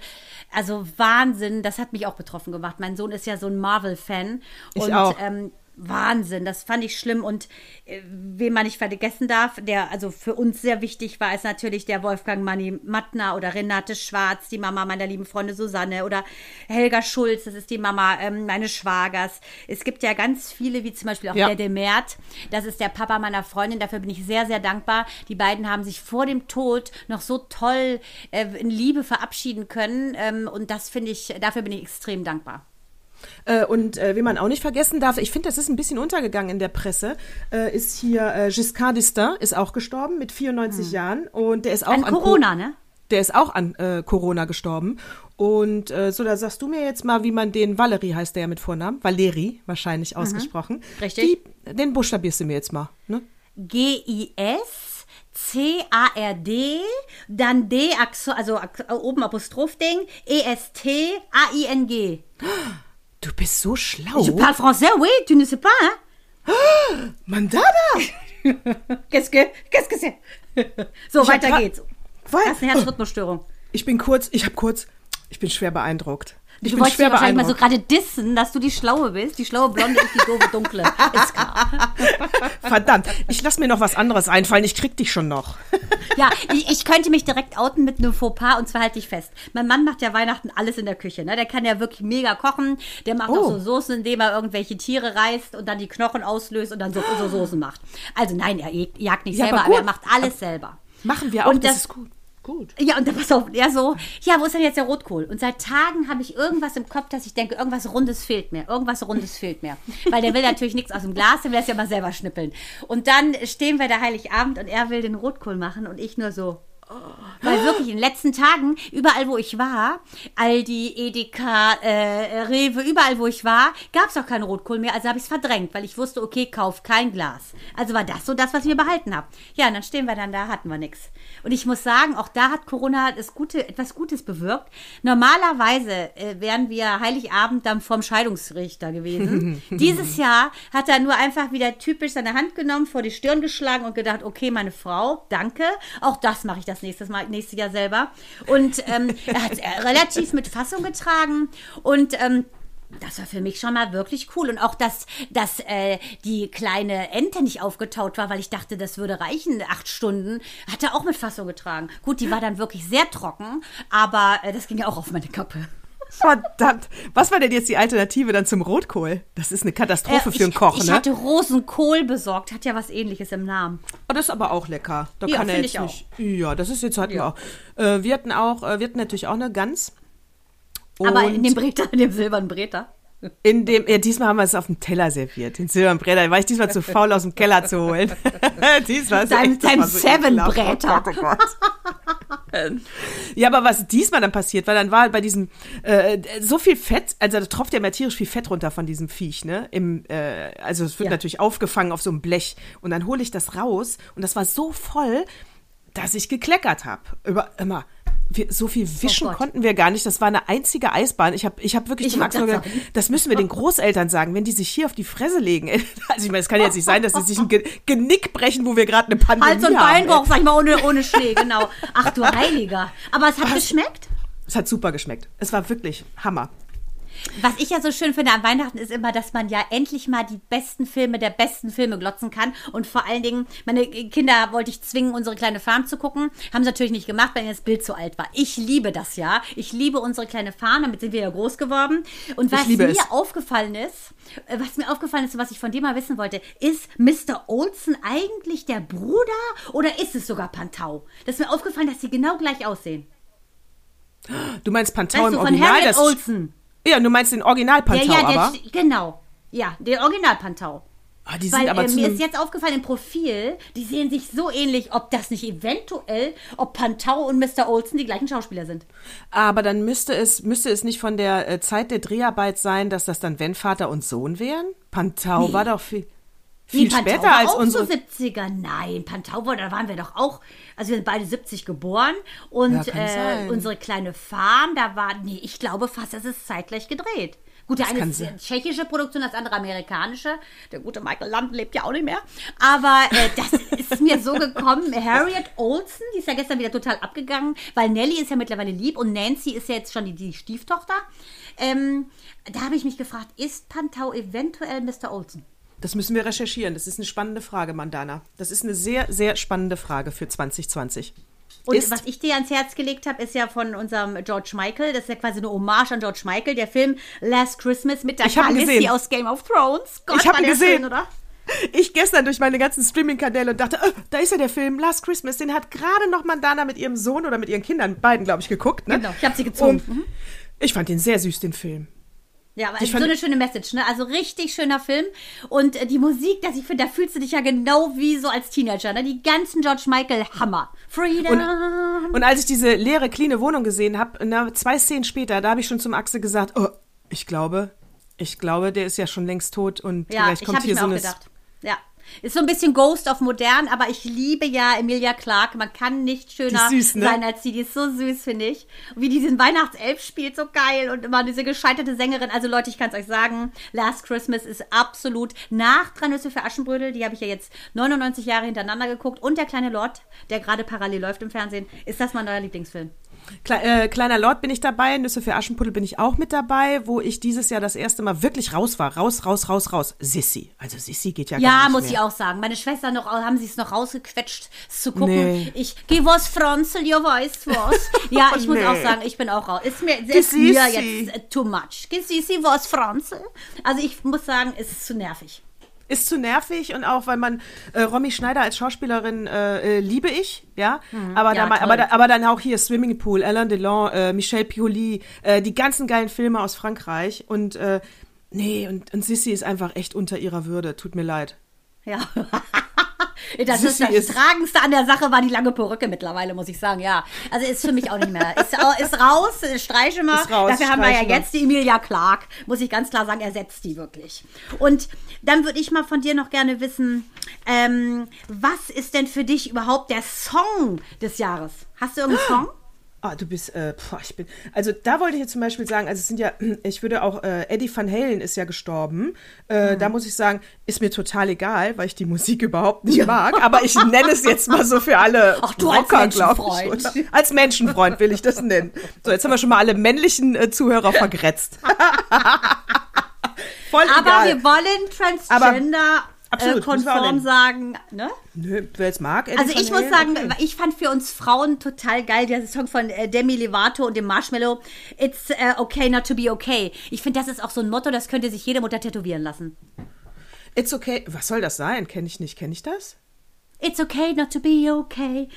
Also Wahnsinn, das hat mich auch betroffen gemacht. Mein Sohn ist ja so ein Marvel-Fan. Ich und, auch. Ähm, Wahnsinn, das fand ich schlimm und äh, wen man nicht vergessen darf, der also für uns sehr wichtig war, ist natürlich der Wolfgang Manni Mattner oder Renate Schwarz, die Mama meiner lieben Freunde Susanne oder Helga Schulz, das ist die Mama ähm, meines Schwagers. Es gibt ja ganz viele, wie zum Beispiel auch Ja. der Demert, das ist der Papa meiner Freundin, dafür bin ich sehr, sehr dankbar. Die beiden haben sich vor dem Tod noch so toll äh, in Liebe verabschieden können ähm, und das finde ich, dafür bin ich extrem dankbar. Äh, und äh, wen man auch nicht vergessen darf, ich finde, das ist ein bisschen untergegangen in der Presse, äh, ist hier äh, Giscard d'Estaing, ist auch gestorben mit 94 Jahren und der ist auch An an Corona, Co- ne? Der ist auch an äh, Corona gestorben. Und äh, so, da sagst du mir jetzt mal, wie man den, Valerie heißt der ja mit Vornamen, Valeri wahrscheinlich ausgesprochen. Richtig. Wie, den buchstabierst du mir jetzt mal. Ne? G-I-S. C-A-R-D, dann D, also oben Apostroph-Ding, E-S-T-A-I-N-G. Du bist so schlau. Je parle français, oui, tu ne sais pas, hein? Mandana! Qu'est-ce que, qu'est-ce que c'est? So, Ich hab weiter geht's. Das ist eine Herzrhythmusstörung. Ich bin kurz, ich habe kurz, ich bin schwer beeindruckt. Ich Du bin wolltest schwer wahrscheinlich mal so gerade dissen, dass du die Schlaue bist. Die schlaue Blonde ist die doofe Dunkle. Ist klar. Verdammt, ich lass mir noch was anderes einfallen. Ich krieg dich schon noch. Ja, ich, ich könnte mich direkt outen mit einem Fauxpas und zwar halte ich fest. Mein Mann macht ja Weihnachten alles in der Küche. Ne? Der kann ja wirklich mega kochen. Der macht Oh. auch so Soßen, indem er irgendwelche Tiere reißt und dann die Knochen auslöst und dann so, so Soßen macht. Also nein, er jag- jagt nicht Ja, selber, aber aber, er macht alles selber. Machen wir auch, Und das, das- ist gut. Gut. Ja, und dann pass auf, er so, ja, wo ist denn jetzt der Rotkohl? Und seit Tagen habe ich irgendwas im Kopf, dass ich denke, irgendwas Rundes fehlt mir, irgendwas Rundes fehlt mir. Weil der will natürlich nichts aus dem Glas, der will das ja mal selber schnippeln. Und dann stehen wir da Heiligabend und er will den Rotkohl machen und ich nur so, weil wirklich in den letzten Tagen, überall wo ich war, Aldi, Edeka, äh, Rewe, überall wo ich war, gab es auch keinen Rotkohl mehr. Also habe ich es verdrängt, weil ich wusste, okay, kauf kein Glas. Also war das so das, was ich mir behalten habe. Ja, und dann stehen wir dann da, hatten wir nichts. Und ich muss sagen, auch da hat Corona das Gute, etwas Gutes bewirkt. Normalerweise äh, wären wir Heiligabend dann vorm Scheidungsrichter gewesen. Dieses Jahr hat er nur einfach wieder typisch seine Hand genommen, vor die Stirn geschlagen und gedacht, okay, meine Frau, danke. Auch das mache ich das nächstes Mal, nächstes Jahr selber. Und ähm, er hat es relativ mit Fassung getragen und ähm, das war für mich schon mal wirklich cool. Und auch, dass, dass äh, die kleine Ente nicht aufgetaut war, weil ich dachte, das würde reichen, acht Stunden, hat er auch mit Fassung getragen. Gut, die war dann wirklich sehr trocken, aber äh, das ging ja auch auf meine Kappe. Verdammt. Was war denn jetzt die Alternative dann zum Rotkohl? Das ist eine Katastrophe Äh, für einen ich, Koch, ich ne? hatte Rosenkohl besorgt, hat ja was ähnliches im Namen. Oh, das ist aber auch lecker. Da Ja, kann er jetzt ich nicht. Ja, das ist jetzt hatten Ja. wir auch. Äh, wir hatten auch, äh, wir hatten natürlich auch eine Gans. Aber in dem Breter, in dem silbernen Breter. in dem, ja, diesmal haben wir es auf dem Teller serviert, den Silberbretter. Da war ich diesmal zu faul, aus dem Keller zu holen. diesmal ist Dein- dein so. Seven-Bretter. Oh Gott, oh Gott. ja, aber was diesmal dann passiert, weil dann war bei diesem äh, so viel Fett, also da tropft ja immer tierisch viel Fett runter von diesem Viech, ne? Im, äh, also es wird Ja. natürlich aufgefangen auf so einem Blech und dann hole ich das raus und das war so voll, dass ich gekleckert habe. Über immer. Wir, so viel wischen Oh konnten wir gar nicht. Das war eine einzige Eisbahn. Ich habe ich hab wirklich Ich zu Max wollte nur grad gesagt, das müssen wir den Großeltern sagen, wenn die sich hier auf die Fresse legen. Also ich meine, es kann jetzt nicht sein, dass sie sich ein Ge Genick brechen, wo wir gerade eine Pandemie Hals- und haben. Beinbruch, sag ich mal, ohne, ohne Schnee, genau. Ach du Heiliger. Aber es hat geschmeckt? Es hat super geschmeckt. Es war wirklich Hammer. Was ich ja so schön finde an Weihnachten ist immer, dass man ja endlich mal die besten Filme der besten Filme glotzen kann. Und vor allen Dingen, meine Kinder wollte ich zwingen, unsere kleine Farm zu gucken. Haben sie natürlich nicht gemacht, weil ihnen das Bild zu alt war. Ich liebe das ja. Ich liebe unsere kleine Farm, damit sind wir ja groß geworden. Und was mir es. aufgefallen ist, äh, was mir aufgefallen ist und was ich von dir mal wissen wollte, ist Mr. Olsen eigentlich der Bruder oder ist es sogar Pantau? Das ist mir aufgefallen, dass sie genau gleich aussehen. Du meinst Pantau Weißt im du, von Original? Harriet das, Olsen. Ja, du meinst den Original Pantau, ja, ja, aber? genau. Ja, der Original Pantau. Ah, die sind Weil aber äh, zu mir ist jetzt aufgefallen im Profil, die sehen sich so ähnlich, ob das nicht eventuell, ob Pantau und Mr. Olsen die gleichen Schauspieler sind. Aber dann müsste es, müsste es nicht von der äh, Zeit der Dreharbeit sein, dass das dann wenn Vater und Sohn wären? Pantau Nee. war doch viel, viel Pantau später war als auch unsere. so 70er. Nein, Pantau war, da waren wir doch auch, also wir sind beide 70 geboren und Ja, äh, unsere kleine Farm, da war, nee, ich glaube fast, das ist zeitgleich gedreht. Gut, der Das eine ist sein. tschechische Produktion, das andere amerikanische. Der gute Michael Landen lebt ja auch nicht mehr. Aber äh, das ist mir so gekommen. Harriet Olsen, die ist ja gestern wieder total abgegangen, weil Nellie ist ja mittlerweile lieb und Nancy ist ja jetzt schon die, die Stieftochter. Ähm, da habe ich mich gefragt, ist Pantau eventuell Mr. Olsen? Das müssen wir recherchieren. Das ist eine spannende Frage, Mandana. Das ist eine sehr, sehr spannende Frage für 2020. Und Ist- was ich dir ans Herz gelegt habe, ist ja von unserem George Michael. Das ist ja quasi eine Hommage an George Michael. Der Film Last Christmas mit der Khaleesi aus Game of Thrones. Gott, Ich hab war ihn gesehen. Schön, oder? Ich gestern durch meine ganzen Streaming-Kanäle und dachte, oh, da ist ja der Film Last Christmas. Den hat gerade noch Mandana mit ihrem Sohn oder mit ihren Kindern, beiden, glaube ich, geguckt. Ne? Genau, ich hab sie gezwungen. Und Ich fand den sehr süß, den Film. Ja, aber Die es ist so eine schöne Message, ne? Also richtig schöner Film. Und äh, die Musik, dass ich finde, da fühlst du dich ja genau wie so als Teenager, ne? Die ganzen George Michael Hammer. Freedom. Und als ich diese leere, cleane Wohnung gesehen habe, zwei Szenen später, da habe ich schon zum Axel gesagt, oh, ich glaube, ich glaube, der ist ja schon längst tot und ja, vielleicht ich kommt habe hier mir so auch eine. gedacht. Ja. Ist so ein bisschen Ghost of modern, aber ich liebe ja Emilia Clarke. Man kann nicht schöner süß, ne? sein als sie. Die ist so süß, finde ich. Und wie die diesen Weihnachtself spielt, so geil. Und immer diese gescheiterte Sängerin. Also Leute, ich kann es euch sagen, Last Christmas ist absolut nach Drei Nüsse für Aschenbrödel. Die habe ich ja jetzt 99 Jahre hintereinander geguckt. Und Der kleine Lord, der gerade parallel läuft im Fernsehen. Ist das mein neuer Lieblingsfilm? Kle äh, Kleiner Lord bin ich dabei, Nüsse für Aschenputtel bin ich auch mit dabei, wo ich dieses Jahr das erste Mal wirklich raus war. Raus, raus, raus, raus. Sissy. Also Sissy geht ja, gar Ja, nicht muss mehr. ich auch sagen. Meine Schwester noch, haben sie es noch rausgequetscht, zu gucken. Nee. Ich geh was Franzel, ihr weißt was. Ja, ich muss Nee. auch sagen, ich bin auch raus. Ist mir, ist mir jetzt äh, too much. Gesissi was Franzel. Also ich muss sagen, es ist zu nervig. Ist zu nervig und auch, weil man äh, Romy Schneider als Schauspielerin äh, äh, liebe ich, ja. Aber, Mhm. Ja, da, mal- toll. aber, da, aber dann auch hier Swimming Pool, Alain Delon, äh, Michel Pioli, äh, die ganzen geilen Filme aus Frankreich und äh, nee, und, und Sissy ist einfach echt unter ihrer Würde. Tut mir leid. Ja. Das ist Sissi das ist- Tragendste an der Sache war die lange Perücke mittlerweile, muss ich sagen, ja. Also ist für mich auch nicht mehr. Ist, ist raus, streiche mal. Ist raus, Dafür haben wir ja mal. jetzt die Emilia Clark, muss ich ganz klar sagen, ersetzt die wirklich. Und dann würde ich mal von dir noch gerne wissen, ähm, was ist denn für dich überhaupt der Song des Jahres? Hast du irgendeinen Song? Ah, du bist, äh, boah, ich bin, also da wollte ich jetzt zum Beispiel sagen, also es sind ja, ich würde auch, äh, Eddie Van Halen ist ja gestorben. Äh, Hm. Da muss ich sagen, ist mir total egal, weil ich die Musik überhaupt nicht mag, aber ich nenne es jetzt mal so für alle Ach, du als Rocker, glaub Menschenfreund. Ich, oder? als Menschenfreund will ich das nennen. So, jetzt haben wir schon mal alle männlichen äh, Zuhörer vergrätzt. Voll Aber egal. wir wollen Transgender absolut, äh, konform sagen, ne? Nö, wer es mag, Eddie Also ich muss sagen, okay. ich fand für uns Frauen total geil der Song von äh, Demi Lovato und dem Marshmallow. It's äh, okay not to be okay. Ich finde, das ist auch so ein Motto, das könnte sich jede Mutter tätowieren lassen. It's okay. Was soll das sein? Kenne ich nicht. Kenne ich das? It's okay not to be okay.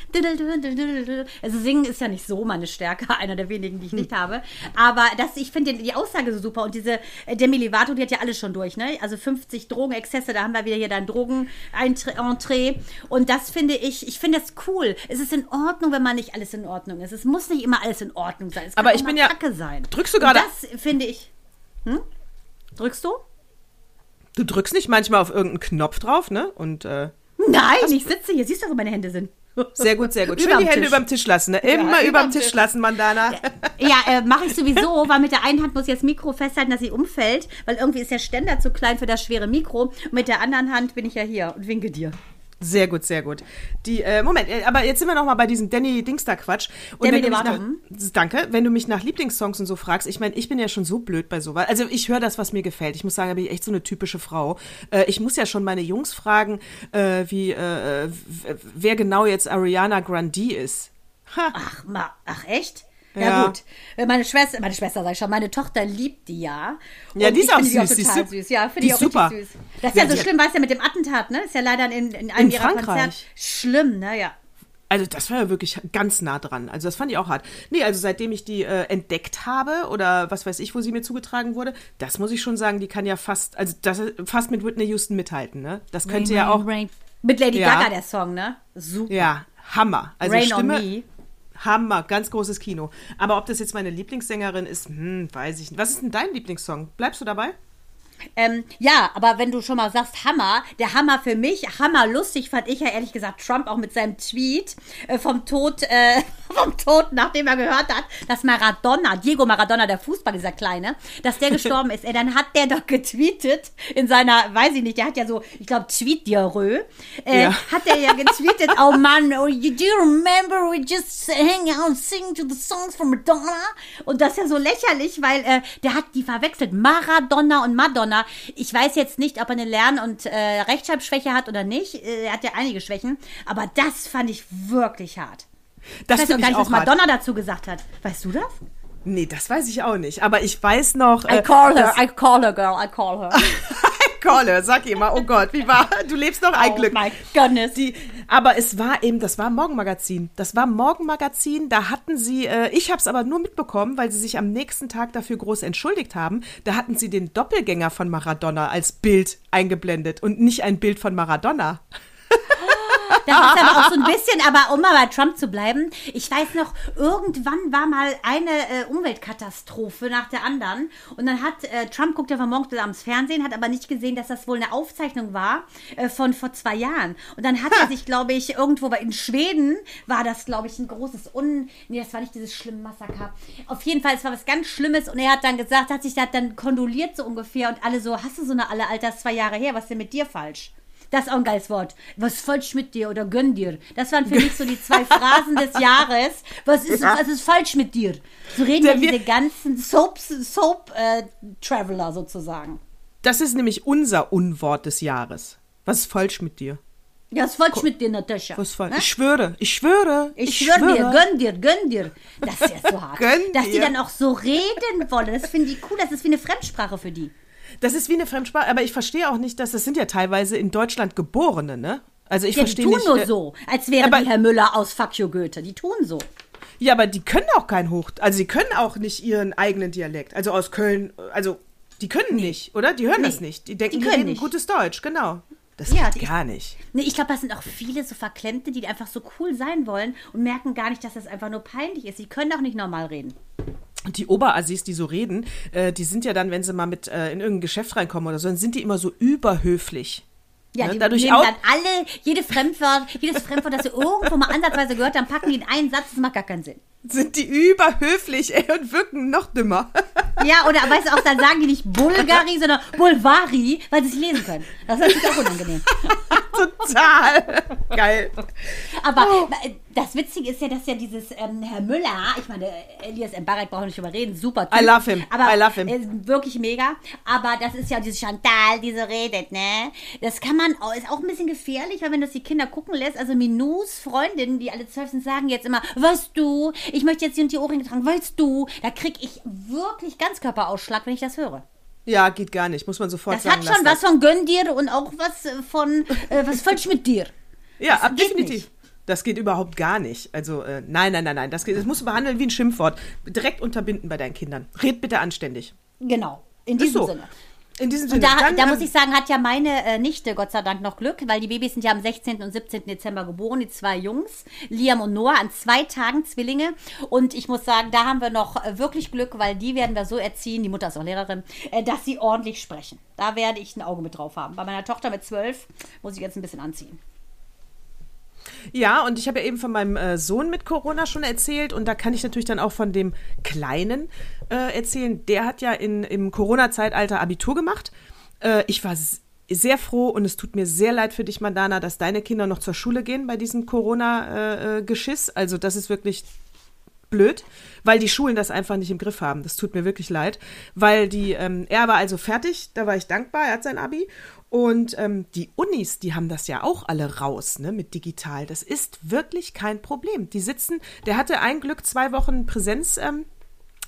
Also singen ist ja nicht so meine Stärke, einer der wenigen, die ich nicht habe. Aber das, ich finde die Aussage so super. Und diese äh, Demi Lovato, die hat ja alles schon durch, ne? Also 50 Drogenexzesse, da haben wir wieder hier dann Drogen-Entree. Und das finde ich, ich finde das cool. Es ist in Ordnung, wenn man nicht alles in Ordnung ist. Es muss nicht immer alles in Ordnung sein. Es kann Aber auch ich bin ja- Kacke sein. Drückst du gerade- Das finde ich. Hm? Drückst du? Du drückst nicht manchmal auf irgendeinen Knopf drauf, ne? Und äh, Nein, ich sitze hier. Siehst du, wo meine Hände sind? sehr gut, sehr gut. Schön Überm die Hände Tisch. überm Tisch lassen, ne? Immer Ja, überm überm Tisch Tisch. lassen, Mandana. Ja, äh, mache ich sowieso, weil mit der einen Hand muss ich das Mikro festhalten, dass sie umfällt, weil irgendwie ist der Ständer zu klein für das schwere Mikro. Und mit der anderen Hand bin ich ja hier und winke dir. Sehr gut, sehr gut. Die, äh, Moment, äh, aber jetzt sind wir noch mal bei diesem Danny Dingster Quatsch. Und Demi wenn du mich nach, danke, wenn du mich nach Lieblingssongs und so fragst, ich meine, ich bin ja schon so blöd bei sowas. Also ich höre das, was mir gefällt. Ich muss sagen, da bin ich echt so eine typische Frau. Äh, ich muss ja schon meine Jungs fragen, äh, wie, äh, wer genau jetzt Ariana Grande ist. Ach, ma, ach echt? Ja, Ja. gut. Meine Schwester, meine Schwester sag ich schon, meine Tochter liebt die ja. Ja, Und die ist auch süß, die Die auch total sup- süß. Ja, finde die ich auch super. richtig süß. Das ist Ja, ja, so die schlimm, weißt du, mit dem Attentat, ne? Ist ja leider in, in einem In ihrer Frankreich. Konzerte. Schlimm, ne? Ja. Also das war ja wirklich ganz nah dran. Also das fand ich auch hart. Nee, also seitdem ich die äh, entdeckt habe oder was weiß ich, wo sie mir zugetragen wurde, das muss ich schon sagen, die kann ja fast, also das fast mit Whitney Houston mithalten, ne? Das könnte ja auch, Rain. Mit Lady Ja. Gaga der Song, ne? Super. ja, Hammer. Also Rain on Stimme, Me. Hammer, ganz großes Kino. Aber ob das jetzt meine Lieblingssängerin ist, hm, weiß ich nicht. Was ist denn dein Lieblingssong? Bleibst du dabei? Ähm, ja, aber wenn du schon mal sagst Hammer, der Hammer für mich, Hammer lustig fand ich ja ehrlich gesagt Trump auch mit seinem Tweet äh, vom Tod, äh, vom Tod, nachdem er gehört hat, dass Maradona, Diego Maradona, der Fußball, dieser Kleine, dass der gestorben ist. Ey, dann hat der doch getweetet in seiner, weiß ich nicht, der hat ja so, ich glaube, Tweet-Diarrhoe, äh, Ja. hat er ja getweetet, oh Mann, oh, you, do you remember we just hang out and sing to the songs from Madonna? Und das ist ja so lächerlich, weil äh, der hat die verwechselt, Maradona und Madonna. Ich weiß jetzt nicht, ob er eine Lern- und äh, Rechtschreibschwäche hat oder nicht. Äh, Er hat ja einige Schwächen, aber das fand ich wirklich hart. Das ich weiß auch gar ich nicht, was auch hart. Madonna dazu gesagt hat. Weißt du das? Nee, das weiß ich auch nicht. Aber ich weiß noch. I äh, call her, I call her, girl, I call her. Kolle, sag ihr mal, oh Gott, wie war, du lebst noch ein oh Glück. my goodness. Die, Aber es war eben, das war Morgenmagazin. Das war Morgenmagazin. Da hatten sie, äh, ich habe es aber nur mitbekommen, weil sie sich am nächsten Tag dafür groß entschuldigt haben. Da hatten sie den Doppelgänger von Maradona als Bild eingeblendet und nicht ein Bild von Maradona. Das ist aber auch so ein bisschen, aber um mal bei Trump zu bleiben, ich weiß noch, irgendwann war mal eine äh, Umweltkatastrophe nach der anderen und dann hat äh, Trump guckt ja von morgens bis abends Fernsehen, hat aber nicht gesehen, dass das wohl eine Aufzeichnung war äh, von vor zwei Jahren. Und dann hat er sich, glaube ich, irgendwo bei in Schweden war das, glaube ich, ein großes Un... Nee, das war nicht dieses schlimme Massaker. Auf jeden Fall, es war was ganz Schlimmes und er hat dann gesagt, hat sich da dann kondoliert so ungefähr und alle so, hast du so eine alle Alter, zwei Jahre her, was ist denn mit dir falsch? Das ist auch ein geiles Wort. Was ist falsch mit dir oder gönn dir? Das waren für mich so die zwei Phrasen des Jahres. Was ist, Ja. was ist falsch mit dir? So reden ja diese ganzen Soap-Traveler sozusagen. Das ist nämlich unser Unwort des Jahres. Was ist falsch mit dir? Ja, was ist falsch mit dir, Natascha? Was falsch? Ne? Ich schwöre, ich schwöre. Ich schwöre dir, gönn dir, gönn dir. Das ist ja so hart. Gönn Dass die dir. dann auch so reden wollen. Das finde ich cool. Das ist wie eine Fremdsprache für die. Das ist wie eine Fremdsprache, aber ich verstehe auch nicht, dass das sind ja teilweise in Deutschland Geborene, ne? Also ich Ja, die verstehe tun nicht. nur äh, so, als wäre aber- die Herr Müller aus Fuck you Goethe. Die tun so. Ja, aber die können auch kein Hoch, also sie können auch nicht ihren eigenen Dialekt. Also aus Köln, also die können nicht, oder? Die hören das Nee, nicht. Die denken, die die, können reden nicht. gutes Deutsch, genau. Das Ja, geht die- gar nicht. Nee, ich glaube, das sind auch viele so Verklemmte, die einfach so cool sein wollen und merken gar nicht, dass das einfach nur peinlich ist. Sie können auch nicht normal reden. Und die Oberassis, die so reden, äh, die sind ja dann, wenn sie mal mit äh, in irgendein Geschäft reinkommen oder so, dann sind die immer so überhöflich. Ja, Ne, die dadurch nehmen dann alle, jede Fremdwort, jedes Fremdwort, das sie irgendwo mal ansatzweise gehört haben, packen die in einen Satz, das macht gar keinen Sinn. Sind die überhöflich ey, und wirken noch dümmer. Ja, oder weißt du auch, dann sagen die nicht Bulgari, sondern Bulvari, weil sie es lesen können. Das ist natürlich auch unangenehm. Total. Geil. Aber äh, das Witzige ist ja, dass ja dieses ähm, Herr Müller, ich meine, Elias Mbarek brauchen wir nicht drüber reden, super Typ. I love him. Aber, I love him. äh, wirklich mega. Aber das ist ja diese Chantal, die so redet, ne? Das kann man, auch- ist auch ein bisschen gefährlich, weil wenn das die Kinder gucken lässt, also Minus Freundinnen, die alle zwölf sind, sagen jetzt immer, weißt du, ich möchte jetzt die und die Ohrringe tragen, weißt du, da krieg ich wirklich Ganzkörperausschlag, wenn ich das höre. Ja, geht gar nicht, muss man sofort Das sagen. hat schon was von gönn dir und auch was äh, von, äh, was falsch mit dir. Ja, Das definitiv. nicht. Das geht überhaupt gar nicht. Also, äh, nein, nein, nein, nein. Das, geht, das musst du behandeln wie ein Schimpfwort. Direkt unterbinden bei deinen Kindern. Red bitte anständig. Genau, in diesem so. Sinne. In diesem Und Sinne. da, Dann, da ähm, muss ich sagen, hat ja meine äh, Nichte Gott sei Dank noch Glück, weil die Babys sind ja am 16. und 17. Dezember geboren, die zwei Jungs, Liam und Noah, an zwei Tagen Zwillinge. Und ich muss sagen, da haben wir noch äh, wirklich Glück, weil die werden wir so erziehen, die Mutter ist auch Lehrerin, äh, dass sie ordentlich sprechen. Da werde ich ein Auge mit drauf haben. Bei meiner Tochter mit zwölf muss ich jetzt ein bisschen anziehen. Ja, und ich habe ja eben von meinem äh, Sohn mit Corona schon erzählt und da kann ich natürlich dann auch von dem Kleinen äh, erzählen. Der hat ja in, im Corona-Zeitalter Abitur gemacht. Äh, ich war sehr froh und es tut mir sehr leid für dich, Mandana, dass deine Kinder noch zur Schule gehen bei diesem Corona-Geschiss. also das ist wirklich blöd, weil die Schulen das einfach nicht im Griff haben. Das tut mir wirklich leid, weil die, ähm, er war also fertig, da war ich dankbar, er hat sein Abi. Und ähm, die Unis, die haben das ja auch alle raus, ne, mit digital. Das ist wirklich kein Problem. Die sitzen, der hatte ein Glück zwei Wochen Präsenz. Ähm,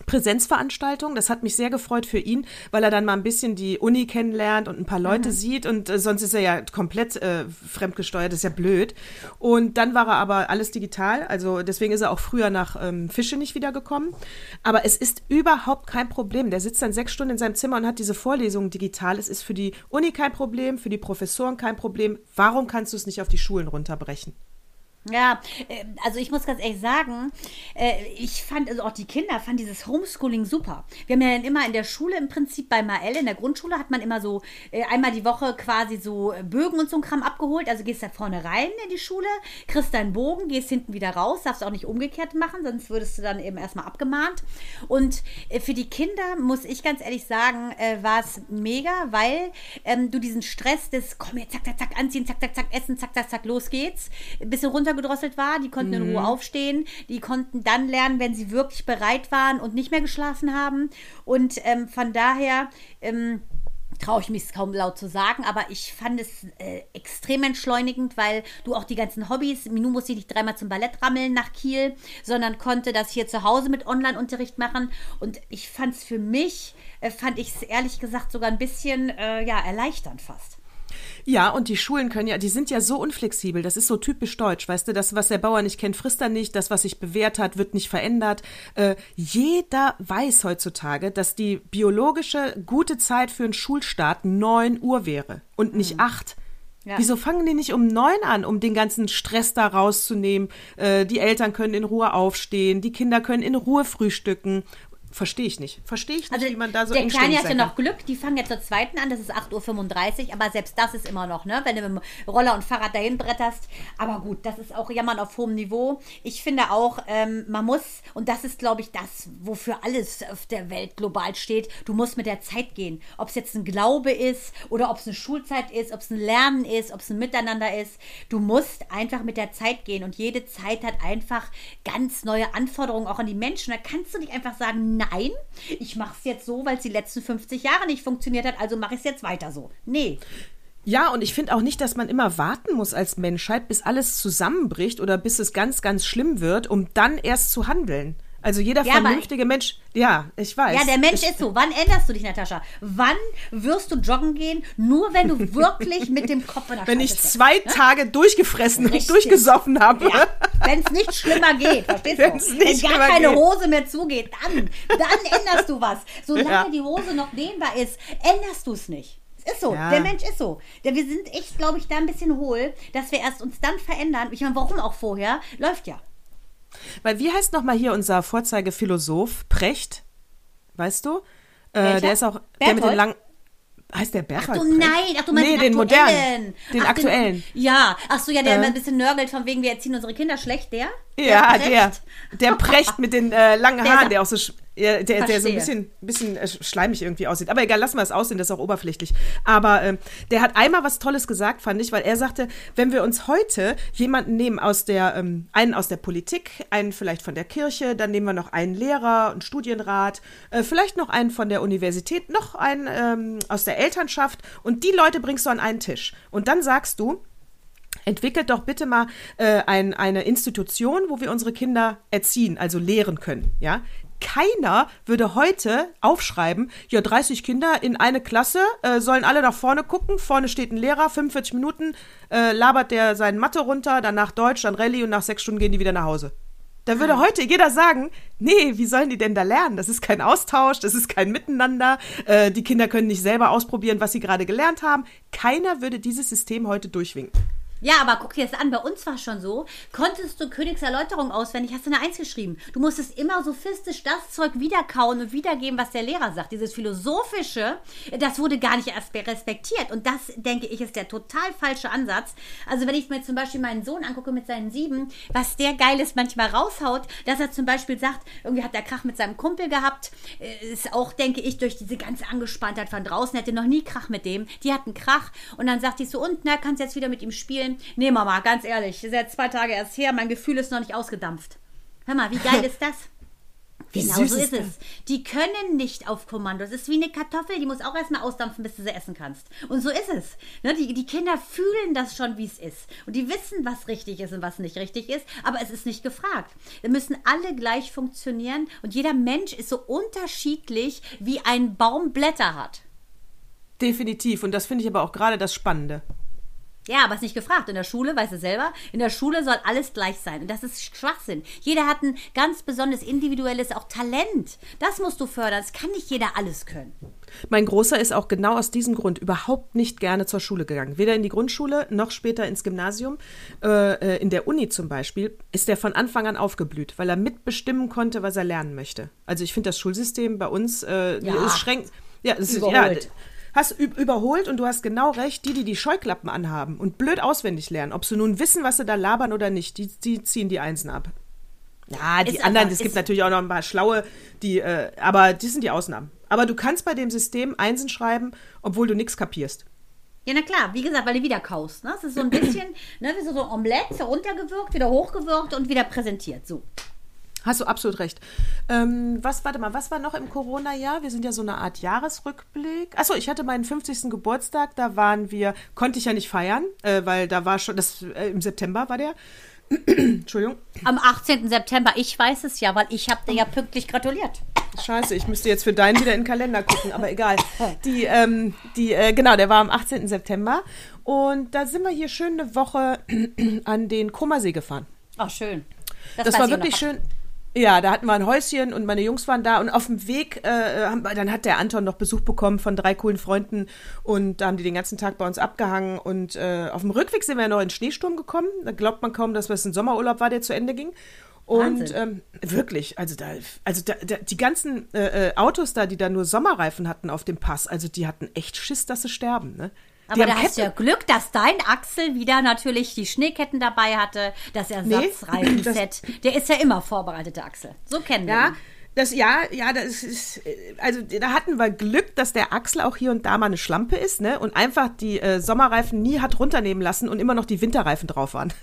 Präsenzveranstaltung. Das hat mich sehr gefreut für ihn, weil er dann mal ein bisschen die Uni kennenlernt und ein paar Leute sieht und äh, sonst ist er ja komplett äh, fremdgesteuert, das ist ja blöd. Und dann war er aber alles digital, also deswegen ist er auch früher nach ähm, Fische nicht wiedergekommen. Aber es ist überhaupt kein Problem. Der sitzt dann sechs Stunden in seinem Zimmer und hat diese Vorlesungen digital. Es ist für die Uni kein Problem, für die Professoren kein Problem. Warum kannst du es nicht auf die Schulen runterbrechen? Ja, äh, also ich muss ganz ehrlich sagen, äh, ich fand, also auch die Kinder fanden dieses Homeschooling super. Wir haben ja dann immer in der Schule im Prinzip bei Mael, in der Grundschule hat man immer so äh, einmal die Woche quasi so Bögen und so ein Kram abgeholt. Also gehst da vorne rein in die Schule, kriegst deinen Bogen, gehst hinten wieder raus, darfst auch nicht umgekehrt machen, sonst würdest du dann eben erstmal abgemahnt. Und für die Kinder, muss ich ganz ehrlich sagen, war es mega, weil ähm, du diesen Stress des, komm jetzt, zack, zack, zack, anziehen, zack, zack, zack, essen, zack, zack, zack, los geht's, ein bisschen runtergedrosselt war. Die konnten in Ruhe aufstehen. Die konnten dann lernen, wenn sie wirklich bereit waren und nicht mehr geschlafen haben. Und ähm, von daher. Ähm, traue ich mich kaum laut zu sagen, aber ich fand es äh, extrem entschleunigend, weil du auch die ganzen Hobbys, Minu musste nicht dreimal zum Ballett rammeln nach Kiel, sondern konnte das hier zu Hause mit Online-Unterricht machen und ich fand es für mich, äh, fand ich es ehrlich gesagt sogar ein bisschen, äh, ja, erleichternd fast. Ja, und die Schulen können ja, die sind ja so unflexibel. Das ist so typisch deutsch, weißt du? Das, was der Bauer nicht kennt, frisst er nicht. Das, was sich bewährt hat, wird nicht verändert. Äh, jeder weiß heutzutage, dass die biologische gute Zeit für einen Schulstart neun Uhr wäre und nicht Mhm. acht. Ja. Wieso fangen die nicht um neun an, um den ganzen Stress da rauszunehmen? Äh, die Eltern können in Ruhe aufstehen, die Kinder können in Ruhe frühstücken. Verstehe ich nicht. Verstehe ich nicht, Also wie man da so der Kleine hat ja noch. Glück, die fangen jetzt zur zweiten an, das ist 8.35 Uhr, aber selbst das ist immer noch, ne? Wenn du mit dem Roller und Fahrrad dahin bretterst. Aber gut, das ist auch Jammern auf hohem Niveau. Ich finde auch, ähm, man muss, und das ist, glaube ich, das, wofür alles auf der Welt global steht, du musst mit der Zeit gehen. Ob es jetzt ein Glaube ist oder ob es eine Schulzeit ist, ob es ein Lernen ist, ob es ein Miteinander ist. Du musst einfach mit der Zeit gehen und jede Zeit hat einfach ganz neue Anforderungen auch an die Menschen. Da kannst du nicht einfach sagen, nein, ich mache es jetzt so, weil es die letzten 50 Jahre nicht funktioniert hat, also mache ich es jetzt weiter so. Nee. Ja, und ich finde auch nicht, dass man immer warten muss als Menschheit, bis alles zusammenbricht oder bis es ganz, ganz schlimm wird, um dann erst zu handeln. Also jeder Ja, vernünftige Mensch, ja, ich weiß. Ja, der Mensch ich, ist so. Wann änderst du dich, Natascha? Wann wirst du joggen gehen? Nur wenn du wirklich mit dem Kopf in der Wenn ich Scheiße steckst. zwei Tage durchgefressen Richtig. und durchgesoffen habe. Ja, wenn es nicht schlimmer geht, verstehst du? Wenn's nicht wenn gar keine geht. Hose mehr zugeht, dann, dann änderst du was. Solange Ja. die Hose noch dehnbar ist, änderst du es nicht. Es ist so, Ja. der Mensch ist so. Wir sind echt, glaube ich, da ein bisschen hohl, dass wir erst uns dann verändern. Ich meine, warum auch vorher? Läuft ja. Weil wie heißt nochmal hier unser Vorzeigephilosoph? Precht? Weißt du? Äh, der ist auch der mit Berthold? den langen. Heißt der Berthold? Ach du Precht? nein, ach du meinst nee, den, den modernen. Den Ach, aktuellen. ja, ach so, ja, der Äh. immer ein bisschen nörgelt von wegen, wir erziehen unsere Kinder schlecht, der? Ja, Precht? der. Der Precht mit den äh, langen Der Haaren, der auch so, ja, der, der so ein bisschen, bisschen äh, schleimig irgendwie aussieht. Aber egal, lass mal es aussehen, das ist auch oberflächlich. Aber ähm, der hat einmal was Tolles gesagt, fand ich, weil er sagte, wenn wir uns heute jemanden nehmen aus der, ähm, einen aus der Politik, einen vielleicht von der Kirche, dann nehmen wir noch einen Lehrer, einen Studienrat, äh, vielleicht noch einen von der Universität, noch einen ähm, aus der Elternschaft und die Leute bringst du an einen Tisch. Und dann sagst du, Entwickelt doch bitte mal äh, ein, eine Institution, wo wir unsere Kinder erziehen, also lehren können. Ja? Keiner würde heute aufschreiben, ja, 30 Kinder in eine Klasse, äh, sollen alle nach vorne gucken. Vorne steht ein Lehrer, 45 Minuten äh, labert der seinen Mathe runter, danach Deutsch, dann Rallye und nach sechs Stunden gehen die wieder nach Hause. Da würde heute jeder sagen, nee, wie sollen die denn da lernen? Das ist kein Austausch, das ist kein Miteinander. Äh, die Kinder können nicht selber ausprobieren, was sie gerade gelernt haben. Keiner würde dieses System heute durchwinken. Ja, aber guck dir das an, bei uns war es schon so. Konntest du Königserläuterung auswendig, hast du eine Eins geschrieben. Du musstest immer sophistisch das Zeug wiederkauen und wiedergeben, was der Lehrer sagt. Dieses Philosophische, das wurde gar nicht erst respektiert. Und das, denke ich, ist der total falsche Ansatz. Also wenn ich mir zum Beispiel meinen Sohn angucke mit seinen sieben, was der Geiles manchmal raushaut, dass er zum Beispiel sagt, irgendwie hat er Krach mit seinem Kumpel gehabt, äh, ist auch, denke ich, durch diese ganze Angespanntheit von draußen, hätte noch nie Krach mit dem. Die hatten Krach und dann sagt die so, und, na, kannst jetzt wieder mit ihm spielen? Nee, Mama, ganz ehrlich, ist jetzt zwei Tage erst her, mein Gefühl ist noch nicht ausgedampft. Hör mal, wie geil ist das? Wie Genau so ist ist es. Die können nicht auf Kommando. Es ist wie eine Kartoffel, die muss auch erstmal ausdampfen, bis du sie essen kannst. Und so ist es. Ne, die, die Kinder fühlen das schon, wie es ist. Und die wissen, was richtig ist und was nicht richtig ist, aber es ist nicht gefragt. Wir müssen alle gleich funktionieren und jeder Mensch ist so unterschiedlich, wie ein Baum Blätter hat. Definitiv. Und das finde ich aber auch gerade das Spannende. Ja, aber ist nicht gefragt. In der Schule, weißt du selber, in der Schule soll alles gleich sein. Und das ist Schwachsinn. Jeder hat ein ganz besonderes individuelles auch Talent. Das musst du fördern. Es kann nicht jeder alles können. Mein Großer ist auch genau aus diesem Grund überhaupt nicht gerne zur Schule gegangen. Weder in die Grundschule noch später ins Gymnasium. Äh, äh, in der Uni zum Beispiel ist er von Anfang an aufgeblüht, weil er mitbestimmen konnte, was er lernen möchte. Also ich finde das Schulsystem bei uns äh, Ja. es schränkt. Ja, es ist, ja, hast üb überholt und du hast genau recht, die, die die Scheuklappen anhaben und blöd auswendig lernen, ob sie nun wissen, was sie da labern oder nicht, die, die ziehen die Einsen ab. Ja, die Ist anderen, es gibt natürlich auch noch ein paar schlaue, die, äh, aber die sind die Ausnahmen. Aber du kannst bei dem System Einsen schreiben, obwohl du nichts kapierst. Ja, na klar, wie gesagt, weil du wieder kaust. Ne? Es ist so ein bisschen, ne, wie so so ein Omelette, runtergewürgt, wieder hochgewürgt und wieder präsentiert. So. Hast du absolut recht. Ähm, was, warte mal, was war noch im Corona-Jahr? Wir sind ja so eine Art Jahresrückblick. Achso, ich hatte meinen 50. Geburtstag, da waren wir, konnte ich ja nicht feiern, äh, weil da war schon, das äh, im September war der. Entschuldigung. Am 18. September, ich weiß es ja, weil ich habe dir ja pünktlich gratuliert. Scheiße, ich müsste jetzt für deinen wieder in den Kalender gucken, aber egal. Die, ähm, die, äh, genau, der war am 18. September. Und da sind wir hier schön eine Woche an den Kummersee gefahren. Ach, schön. Das, weiß war ich wirklich schön. Ja, da hatten wir ein Häuschen und meine Jungs waren da und auf dem Weg, äh, haben, dann hat der Anton noch Besuch bekommen von drei coolen Freunden und da haben die den ganzen Tag bei uns abgehangen und äh, auf dem Rückweg sind wir noch in den Schneesturm gekommen. Da glaubt man kaum, dass es ein Sommerurlaub war, der zu Ende ging. Und ähm, wirklich, also da, also da, da, die ganzen äh, äh, Autos da, die da nur Sommerreifen hatten auf dem Pass, also die hatten echt Schiss, dass sie sterben, ne? Aber da hast du ja Glück, dass dein Axel wieder natürlich die Schneeketten dabei hatte, das Ersatzreifenset. Der ist ja immer vorbereitet, der Axel. So kennen wir Ja, ihn. das, ja, ja, das ist, äh, also da hatten wir Glück, dass der Axel auch hier und da mal eine Schlampe ist, ne? Und einfach die äh, Sommerreifen nie hat runternehmen lassen und immer noch die Winterreifen drauf waren.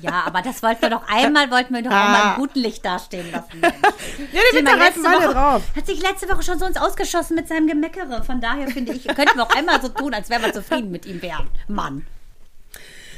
Ja, aber das wollten wir doch einmal, wollten wir doch auch mal im guten Licht dastehen lassen. Ja, mal, Winterreifen ja Woche- drauf. Hat sich letzte Woche schon so uns ausgeschossen mit seinem Gemeckere. Von daher finde ich, könnten wir auch einmal so tun, als wären wir zufrieden mit ihm wären. Mann.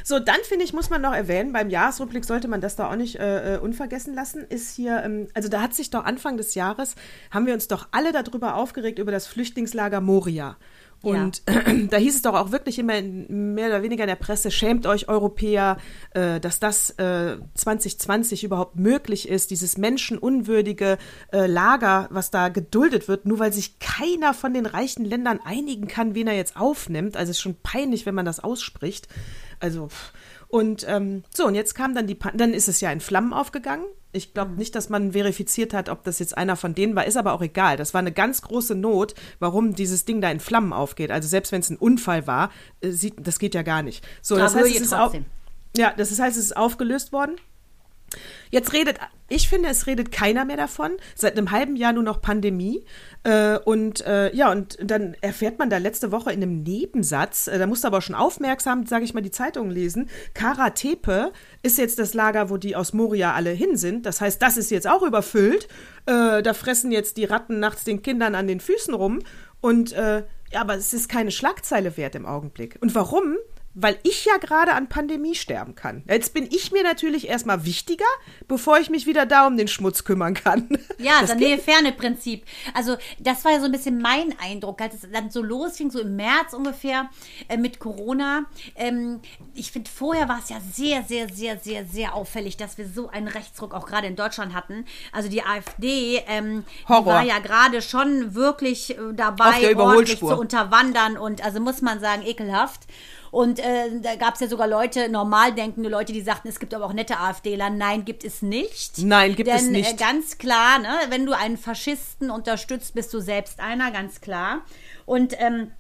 So, dann finde ich, muss man noch erwähnen, beim Jahresrückblick sollte man das da auch nicht äh, äh, unvergessen lassen, ist hier, ähm, also da hat sich doch Anfang des Jahres, haben wir uns doch alle darüber aufgeregt, über das Flüchtlingslager Moria. Und da hieß es doch auch wirklich immer mehr oder weniger in der Presse, schämt euch Europäer, äh, dass das äh, 2020 überhaupt möglich ist, dieses menschenunwürdige äh, Lager, was da geduldet wird, nur weil sich keiner von den reichen Ländern einigen kann, wen er jetzt aufnimmt. Also es ist schon peinlich, wenn man das ausspricht. Also, pff. Und ähm, so, und jetzt kam dann die, Pan dann ist es ja in Flammen aufgegangen. Ich glaube nicht, dass man verifiziert hat, ob das jetzt einer von denen war, ist aber auch egal. Das war eine ganz große Not, warum dieses Ding da in Flammen aufgeht. Also selbst wenn es ein Unfall war, äh, sieht, das geht ja gar nicht. So, das heißt, es ist auch, ja, das heißt, es ist aufgelöst worden. Jetzt redet, ich finde, es redet keiner mehr davon. Seit einem halben Jahr nur noch Pandemie. Äh, und äh, ja, und dann erfährt man da letzte Woche in einem Nebensatz, äh, da musst du aber schon aufmerksam, sage ich mal, die Zeitungen lesen. Karatepe ist jetzt das Lager, wo die aus Moria alle hin sind. Das heißt, das ist jetzt auch überfüllt. Äh, da fressen jetzt die Ratten nachts den Kindern an den Füßen rum. Und äh, ja, aber es ist keine Schlagzeile wert im Augenblick. Und warum? Weil ich ja gerade an Pandemie sterben kann. Jetzt bin ich mir natürlich erstmal wichtiger, bevor ich mich wieder da um den Schmutz kümmern kann. Ja, Das Nähe-Ferne-Prinzip. Also, das war ja so ein bisschen mein Eindruck, als es dann so losfing, so im März ungefähr äh, mit Corona. Ähm, ich finde, vorher war es ja sehr, sehr, sehr, sehr, sehr auffällig, dass wir so einen Rechtsruck auch gerade in Deutschland hatten. Also, die AfD ähm, die war ja gerade schon wirklich äh, dabei, ordentlich zu unterwandern und, also muss man sagen, ekelhaft. Und äh, da gab es ja sogar Leute, normal denkende Leute, die sagten, es gibt aber auch nette AfDler. Nein, gibt es nicht. Nein, gibt Denn, es nicht. Äh, ganz klar, ne, wenn du einen Faschisten unterstützt, bist du selbst einer, ganz klar. Und ähm,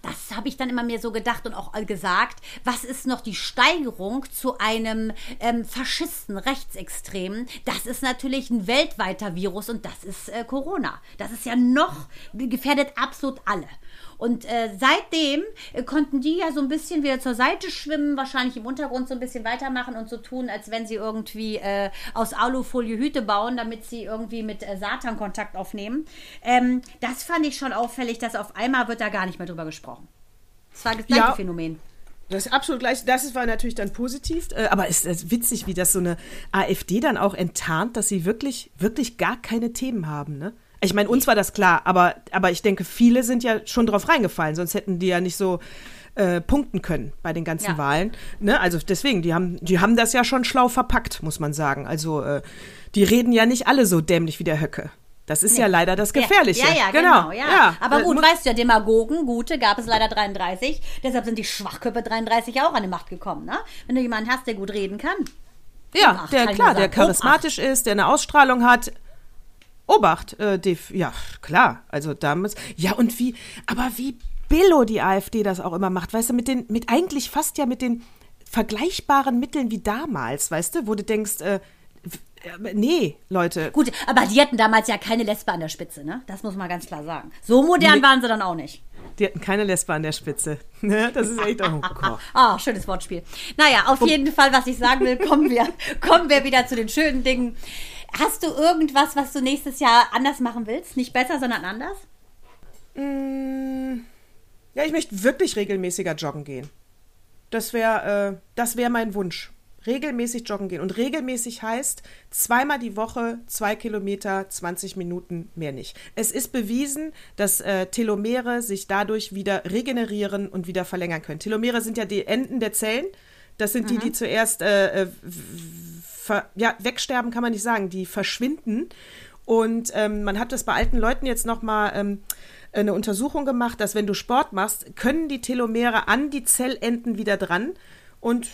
das habe ich dann immer mir so gedacht und auch äh, gesagt. Was ist noch die Steigerung zu einem ähm, Faschisten, Rechtsextremen? Das ist natürlich ein weltweiter Virus und das ist äh, Corona. Das ist ja noch, gefährdet absolut alle. Und äh, seitdem äh, konnten die ja so ein bisschen wieder zur Seite schwimmen, wahrscheinlich im Untergrund so ein bisschen weitermachen und so tun, als wenn sie irgendwie äh, aus Alufolie Hüte bauen, damit sie irgendwie mit äh, Satan Kontakt aufnehmen. Ähm, das fand ich schon auffällig, dass auf einmal wird da gar nicht mehr drüber gesprochen. Das war das gleiche Ja. Phänomen. Das ist absolut gleich. Das war natürlich dann positiv. äh, Aber es ist witzig, wie das so eine AfD dann auch enttarnt, dass sie wirklich, wirklich gar keine Themen haben, ne? Ich meine, uns war das klar, aber, aber ich denke, viele sind ja schon drauf reingefallen, sonst hätten die ja nicht so äh, punkten können bei den ganzen Ja. Wahlen. Ne? Also deswegen, die haben, die haben das ja schon schlau verpackt, muss man sagen. Also äh, die reden ja nicht alle so dämlich wie der Höcke. Das ist ja leider das Gefährliche. Ja, ja, genau. ja. Aber Äh, gut, weißt du ja, Demagogen, gute, gab es leider 33. Deshalb sind die Schwachköpfe 33 auch an die Macht gekommen. Ne? Wenn du jemanden hast, der gut reden kann. Ja, der klar, der gesagt. charismatisch ist, der eine Ausstrahlung hat. Obacht, äh, def- ja, klar. Also da muss. Ja, und wie, aber wie Billo die AfD das auch immer macht, weißt du, mit den, mit eigentlich fast ja mit den vergleichbaren Mitteln wie damals, weißt du, wo du denkst, äh, äh, nee, Leute. Gut, aber die hatten damals ja keine Lesbe an der Spitze, ne? Das muss man ganz klar sagen. So modern waren sie dann auch nicht. Die hatten keine Lesbe an der Spitze. Ne, Das ist echt, oh Gott. Ah, schönes Wortspiel. Naja, auf jeden Fall, was ich sagen will, kommen wir, kommen wir wieder zu den schönen Dingen. Hast du irgendwas, was du nächstes Jahr anders machen willst? Nicht besser, sondern anders? Ja, ich möchte wirklich regelmäßiger joggen gehen. Das wäre, äh, das wäre mein Wunsch. regelmäßig joggen gehen. Und regelmäßig heißt zweimal die Woche, zwei Kilometer, 20 Minuten, mehr nicht. Es ist bewiesen, dass äh, Telomere sich dadurch wieder regenerieren und wieder verlängern können. Telomere sind ja die Enden der Zellen. Das sind die, die zuerst äh, äh, ver, ja, wegsterben, kann man nicht sagen, die verschwinden. Und ähm, man hat das bei alten Leuten jetzt nochmal ähm, eine Untersuchung gemacht, dass wenn du Sport machst, können die Telomere an die Zellenden wieder dran. Und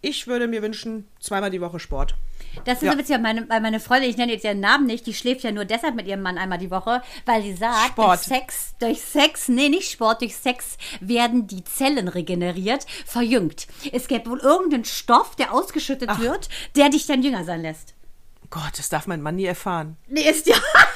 ich würde mir wünschen, zweimal die Woche Sport. Das ist Ja. so witzig, meine, weil meine Freundin, ich nenne jetzt ihren Namen nicht, die schläft ja nur deshalb mit ihrem Mann einmal die Woche, weil sie sagt, Sport. durch Sex, durch Sex, nee, nicht Sport, durch Sex werden die Zellen regeneriert, verjüngt. Es gibt wohl irgendeinen Stoff, der ausgeschüttet wird, der dich dann jünger sein lässt. Gott, das darf mein Mann nie erfahren. Nee, ist ja.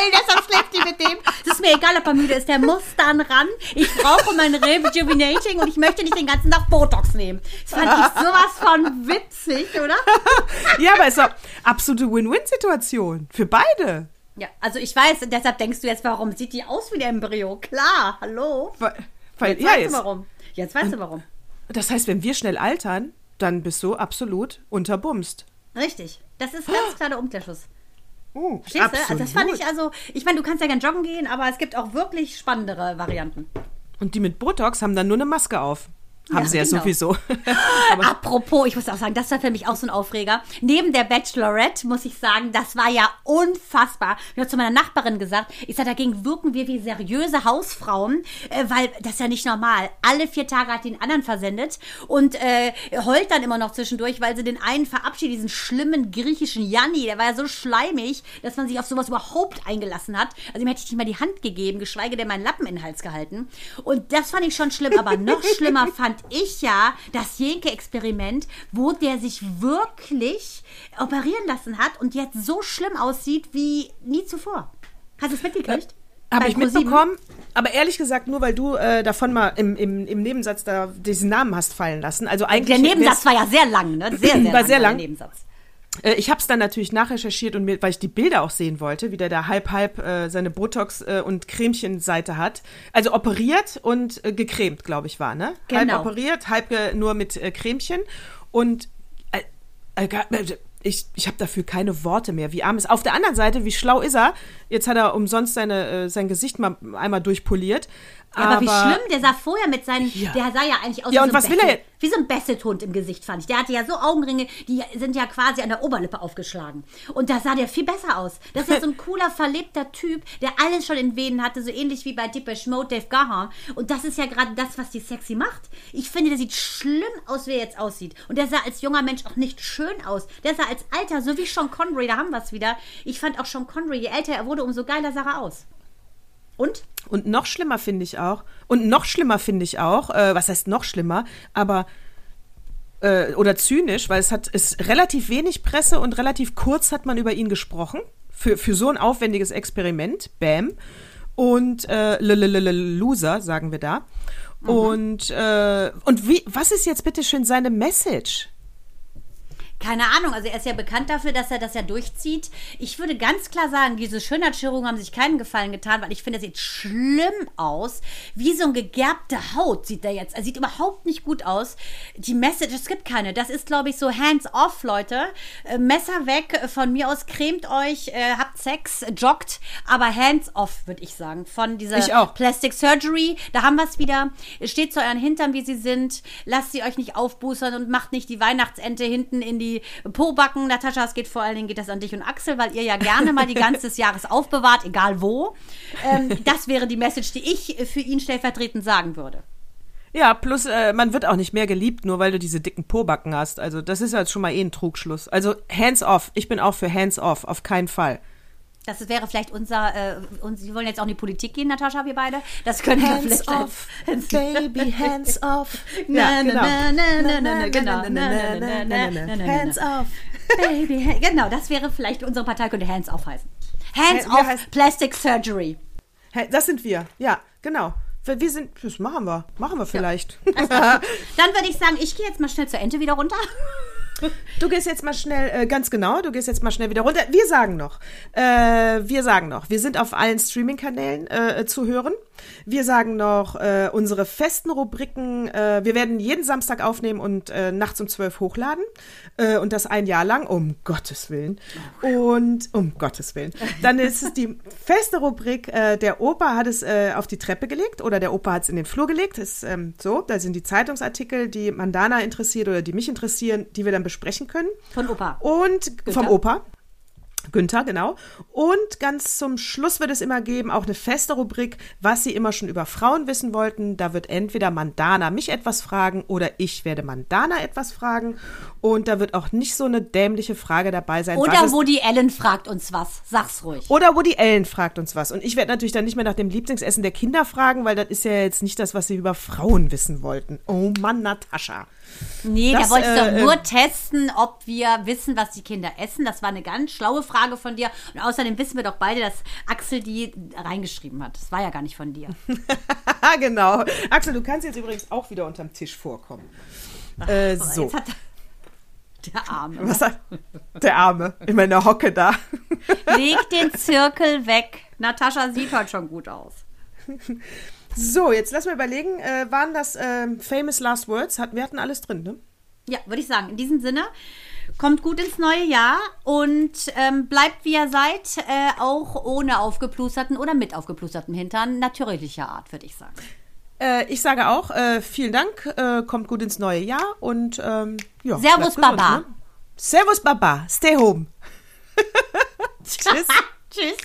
Geil, deshalb schläft die mit dem. Das ist mir egal, ob er müde ist, der muss dann ran. Ich brauche mein Rejuvenating und ich möchte nicht den ganzen Tag Botox nehmen. Das fand ich sowas von witzig, oder? Ja, aber es ist doch absolute Win-Win-Situation für beide. Ja, also ich weiß, deshalb denkst du jetzt, warum sieht die aus wie der Embryo? Klar, hallo. Weil, weil Jetzt ja, weißt jetzt, du warum. Jetzt weißt du warum. das heißt, wenn wir schnell altern, dann bist du absolut unterbumst. Richtig. Das ist ganz klar der Umkehrschluss. Uh, Verstehst du? Also das fand ich also, ich meine, du kannst ja gern joggen gehen, aber es gibt auch wirklich spannendere Varianten. Und die mit Botox haben dann nur eine Maske auf. Haben Ja, sie ja genau. sowieso. Apropos, ich muss auch sagen, das war für mich auch so ein Aufreger. Neben der Bachelorette muss ich sagen, das war ja unfassbar. Ich habe zu meiner Nachbarin gesagt, ich sage, dagegen wirken wir wie seriöse Hausfrauen, äh, weil das ist ja nicht normal. Alle vier Tage hat den anderen versendet und äh, heult dann immer noch zwischendurch, weil sie den einen verabschiedet, diesen schlimmen griechischen Janni, der war ja so schleimig, dass man sich auf sowas überhaupt eingelassen hat. Also ihm hätte ich nicht mal die Hand gegeben, geschweige denn meinen Lappen in den Hals gehalten. Und das fand ich schon schlimm, aber noch schlimmer fand ich ja das Jenke-Experiment, wo der sich wirklich operieren lassen hat und jetzt so schlimm aussieht wie nie zuvor. Hast du es mitgekriegt? Habe Bei ich mitbekommen, aber ehrlich gesagt, nur weil du äh, davon mal im, im, im Nebensatz da diesen Namen hast fallen lassen. Also eigentlich Der Nebensatz war ja sehr lang, ne? Sehr, sehr War lang. sehr lang. Der Nebensatz. Äh, ich habe es dann natürlich nachrecherchiert und mir, weil ich die Bilder auch sehen wollte, wie der da halb halb äh, seine Botox äh, und Cremchenseite hat. Also operiert und äh, gecremt, glaube ich, war, ne? Genau. Halb operiert, halb äh, nur mit äh, Cremchen und äh, äh, äh, ich, ich habe dafür keine Worte mehr. Wie arm ist. Auf der anderen Seite, wie schlau ist er? Jetzt hat er umsonst seine, äh, sein Gesicht mal einmal durchpoliert. Ja, aber, wie schlimm, der sah vorher mit seinen, Ja. der sah ja eigentlich aus Ja, wie, und so ein was will er wie so ein Basset-Hund im Gesicht, fand ich. Der hatte ja so Augenringe, die sind ja quasi an der Oberlippe aufgeschlagen. Und da sah der viel besser aus. Das ist ja so ein cooler, verlebter Typ, der alles schon in Venen hatte, so ähnlich wie bei Depeche Mode, Dave Gahan. Und das ist ja gerade das, was die sexy macht. Ich finde, der sieht schlimm aus, wie er jetzt aussieht. Und der sah als junger Mensch auch nicht schön aus. Der sah als Alter, so wie Sean Connery, da haben wir es wieder. Ich fand auch Sean Connery, je älter er wurde, umso geiler sah er aus. Und? Und noch schlimmer finde ich auch, und noch schlimmer finde ich auch, äh, was heißt noch schlimmer, aber äh, oder zynisch, weil es hat ist relativ wenig Presse und relativ kurz hat man über ihn gesprochen für, für so ein aufwendiges Experiment, Bam. Und äh, Loser, sagen wir da. Und, äh, und wie, was ist jetzt bitte schön seine Message? Keine Ahnung, also er ist ja bekannt dafür, dass er das ja durchzieht. Ich würde ganz klar sagen, diese Schönheitschirurgen haben sich keinen Gefallen getan, weil ich finde, er sieht schlimm aus. Wie so ein gegerbte Haut sieht er jetzt. Er sieht überhaupt nicht gut aus. Die Message, es gibt keine. Das ist, glaube ich, so hands off, Leute. Äh, Messer weg, von mir aus cremt euch, äh, habt Sex, joggt, aber hands off, würde ich sagen. Von dieser Ich auch. Plastic Surgery, da haben wir es wieder. Steht zu euren Hintern, wie sie sind. Lasst sie euch nicht aufbußern und macht nicht die Weihnachtsente hinten in die Pobacken. Natascha, es geht vor allen Dingen geht das an dich und Axel, weil ihr ja gerne mal die ganze des Jahres aufbewahrt, egal wo. Ähm, das wäre die Message, die ich für ihn stellvertretend sagen würde. Ja, plus äh, man wird auch nicht mehr geliebt, nur weil du diese dicken Pobacken hast. Also das ist jetzt schon mal eh ein Trugschluss. Also hands off. Ich bin auch für hands off, auf keinen Fall. Das wäre vielleicht unser, äh, und Sie wollen jetzt auch in die Politik gehen, Natascha, wir beide. Das können wir vielleicht off, als- baby, hands off. Na, Ja, genau. na, na, na, na, na, genau. Na. Hands off. Baby, genau, das wäre vielleicht, unsere Partei könnte Hands Off heißen. Hands Off heißt- Plastic Surgery. Das sind wir. Ja, genau. Wir wir sind, das machen wir. Machen wir vielleicht. Dann würde ich sagen, ich gehe jetzt mal schnell zur Ente wieder runter. Du gehst jetzt mal schnell, äh, ganz genau, du gehst jetzt mal schnell wieder runter. Wir sagen noch, äh, wir sagen noch, wir sind auf allen Streaming-Kanälen äh, zu hören. Wir sagen noch äh, unsere festen Rubriken. Äh, wir werden jeden Samstag aufnehmen und äh, nachts um zwölf hochladen. Äh, und das ein Jahr lang, um Gottes Willen. Und um Gottes Willen. Dann ist es die feste Rubrik, äh, der Opa hat es äh, auf die Treppe gelegt oder der Opa hat es in den Flur gelegt. Ist ähm, so, da sind die Zeitungsartikel, die Mandana interessiert oder die mich interessieren, die wir dann besprechen können. Von Opa. Und vom Opa. Günther, genau. Und ganz zum Schluss wird es immer geben, auch eine feste Rubrik, was Sie immer schon über Frauen wissen wollten. Da wird entweder Mandana mich etwas fragen oder ich werde Mandana etwas fragen. Und da wird auch nicht so eine dämliche Frage dabei sein. Oder Woody Allen fragt uns was. Sag's ruhig. oder Woody Allen fragt uns was. Und ich werde natürlich dann nicht mehr nach dem Lieblingsessen der Kinder fragen, weil das ist ja jetzt nicht das, was Sie über Frauen wissen wollten. Oh Mann, Natascha. Nee, Das, da wolltest du äh, doch nur äh, testen, ob wir wissen, was die Kinder essen. Das war eine ganz schlaue Frage von dir. Und außerdem wissen wir doch beide, dass Axel die reingeschrieben hat. Das war ja gar nicht von dir. Genau. Axel, du kannst jetzt übrigens auch wieder unterm Tisch vorkommen. Äh, so. Jetzt hat der Arme. Was hat der Arme in meiner Hocke da? Leg den Zirkel weg. Natascha sieht heute schon gut aus. So, jetzt lass mal überlegen, äh, waren das ähm, Famous Last Words? Hat, wir hatten alles drin, ne? Ja, würde ich sagen. In diesem Sinne, kommt gut ins neue Jahr und ähm, bleibt wie ihr seid, äh, auch ohne aufgeplusterten oder mit aufgeplusterten Hintern, natürlicher Art, würde ich sagen. Äh, ich sage auch, äh, vielen Dank, äh, kommt gut ins neue Jahr und ähm, ja. Servus, Baba. Ne? Servus Baba, stay home. Tschüss. Tschüss.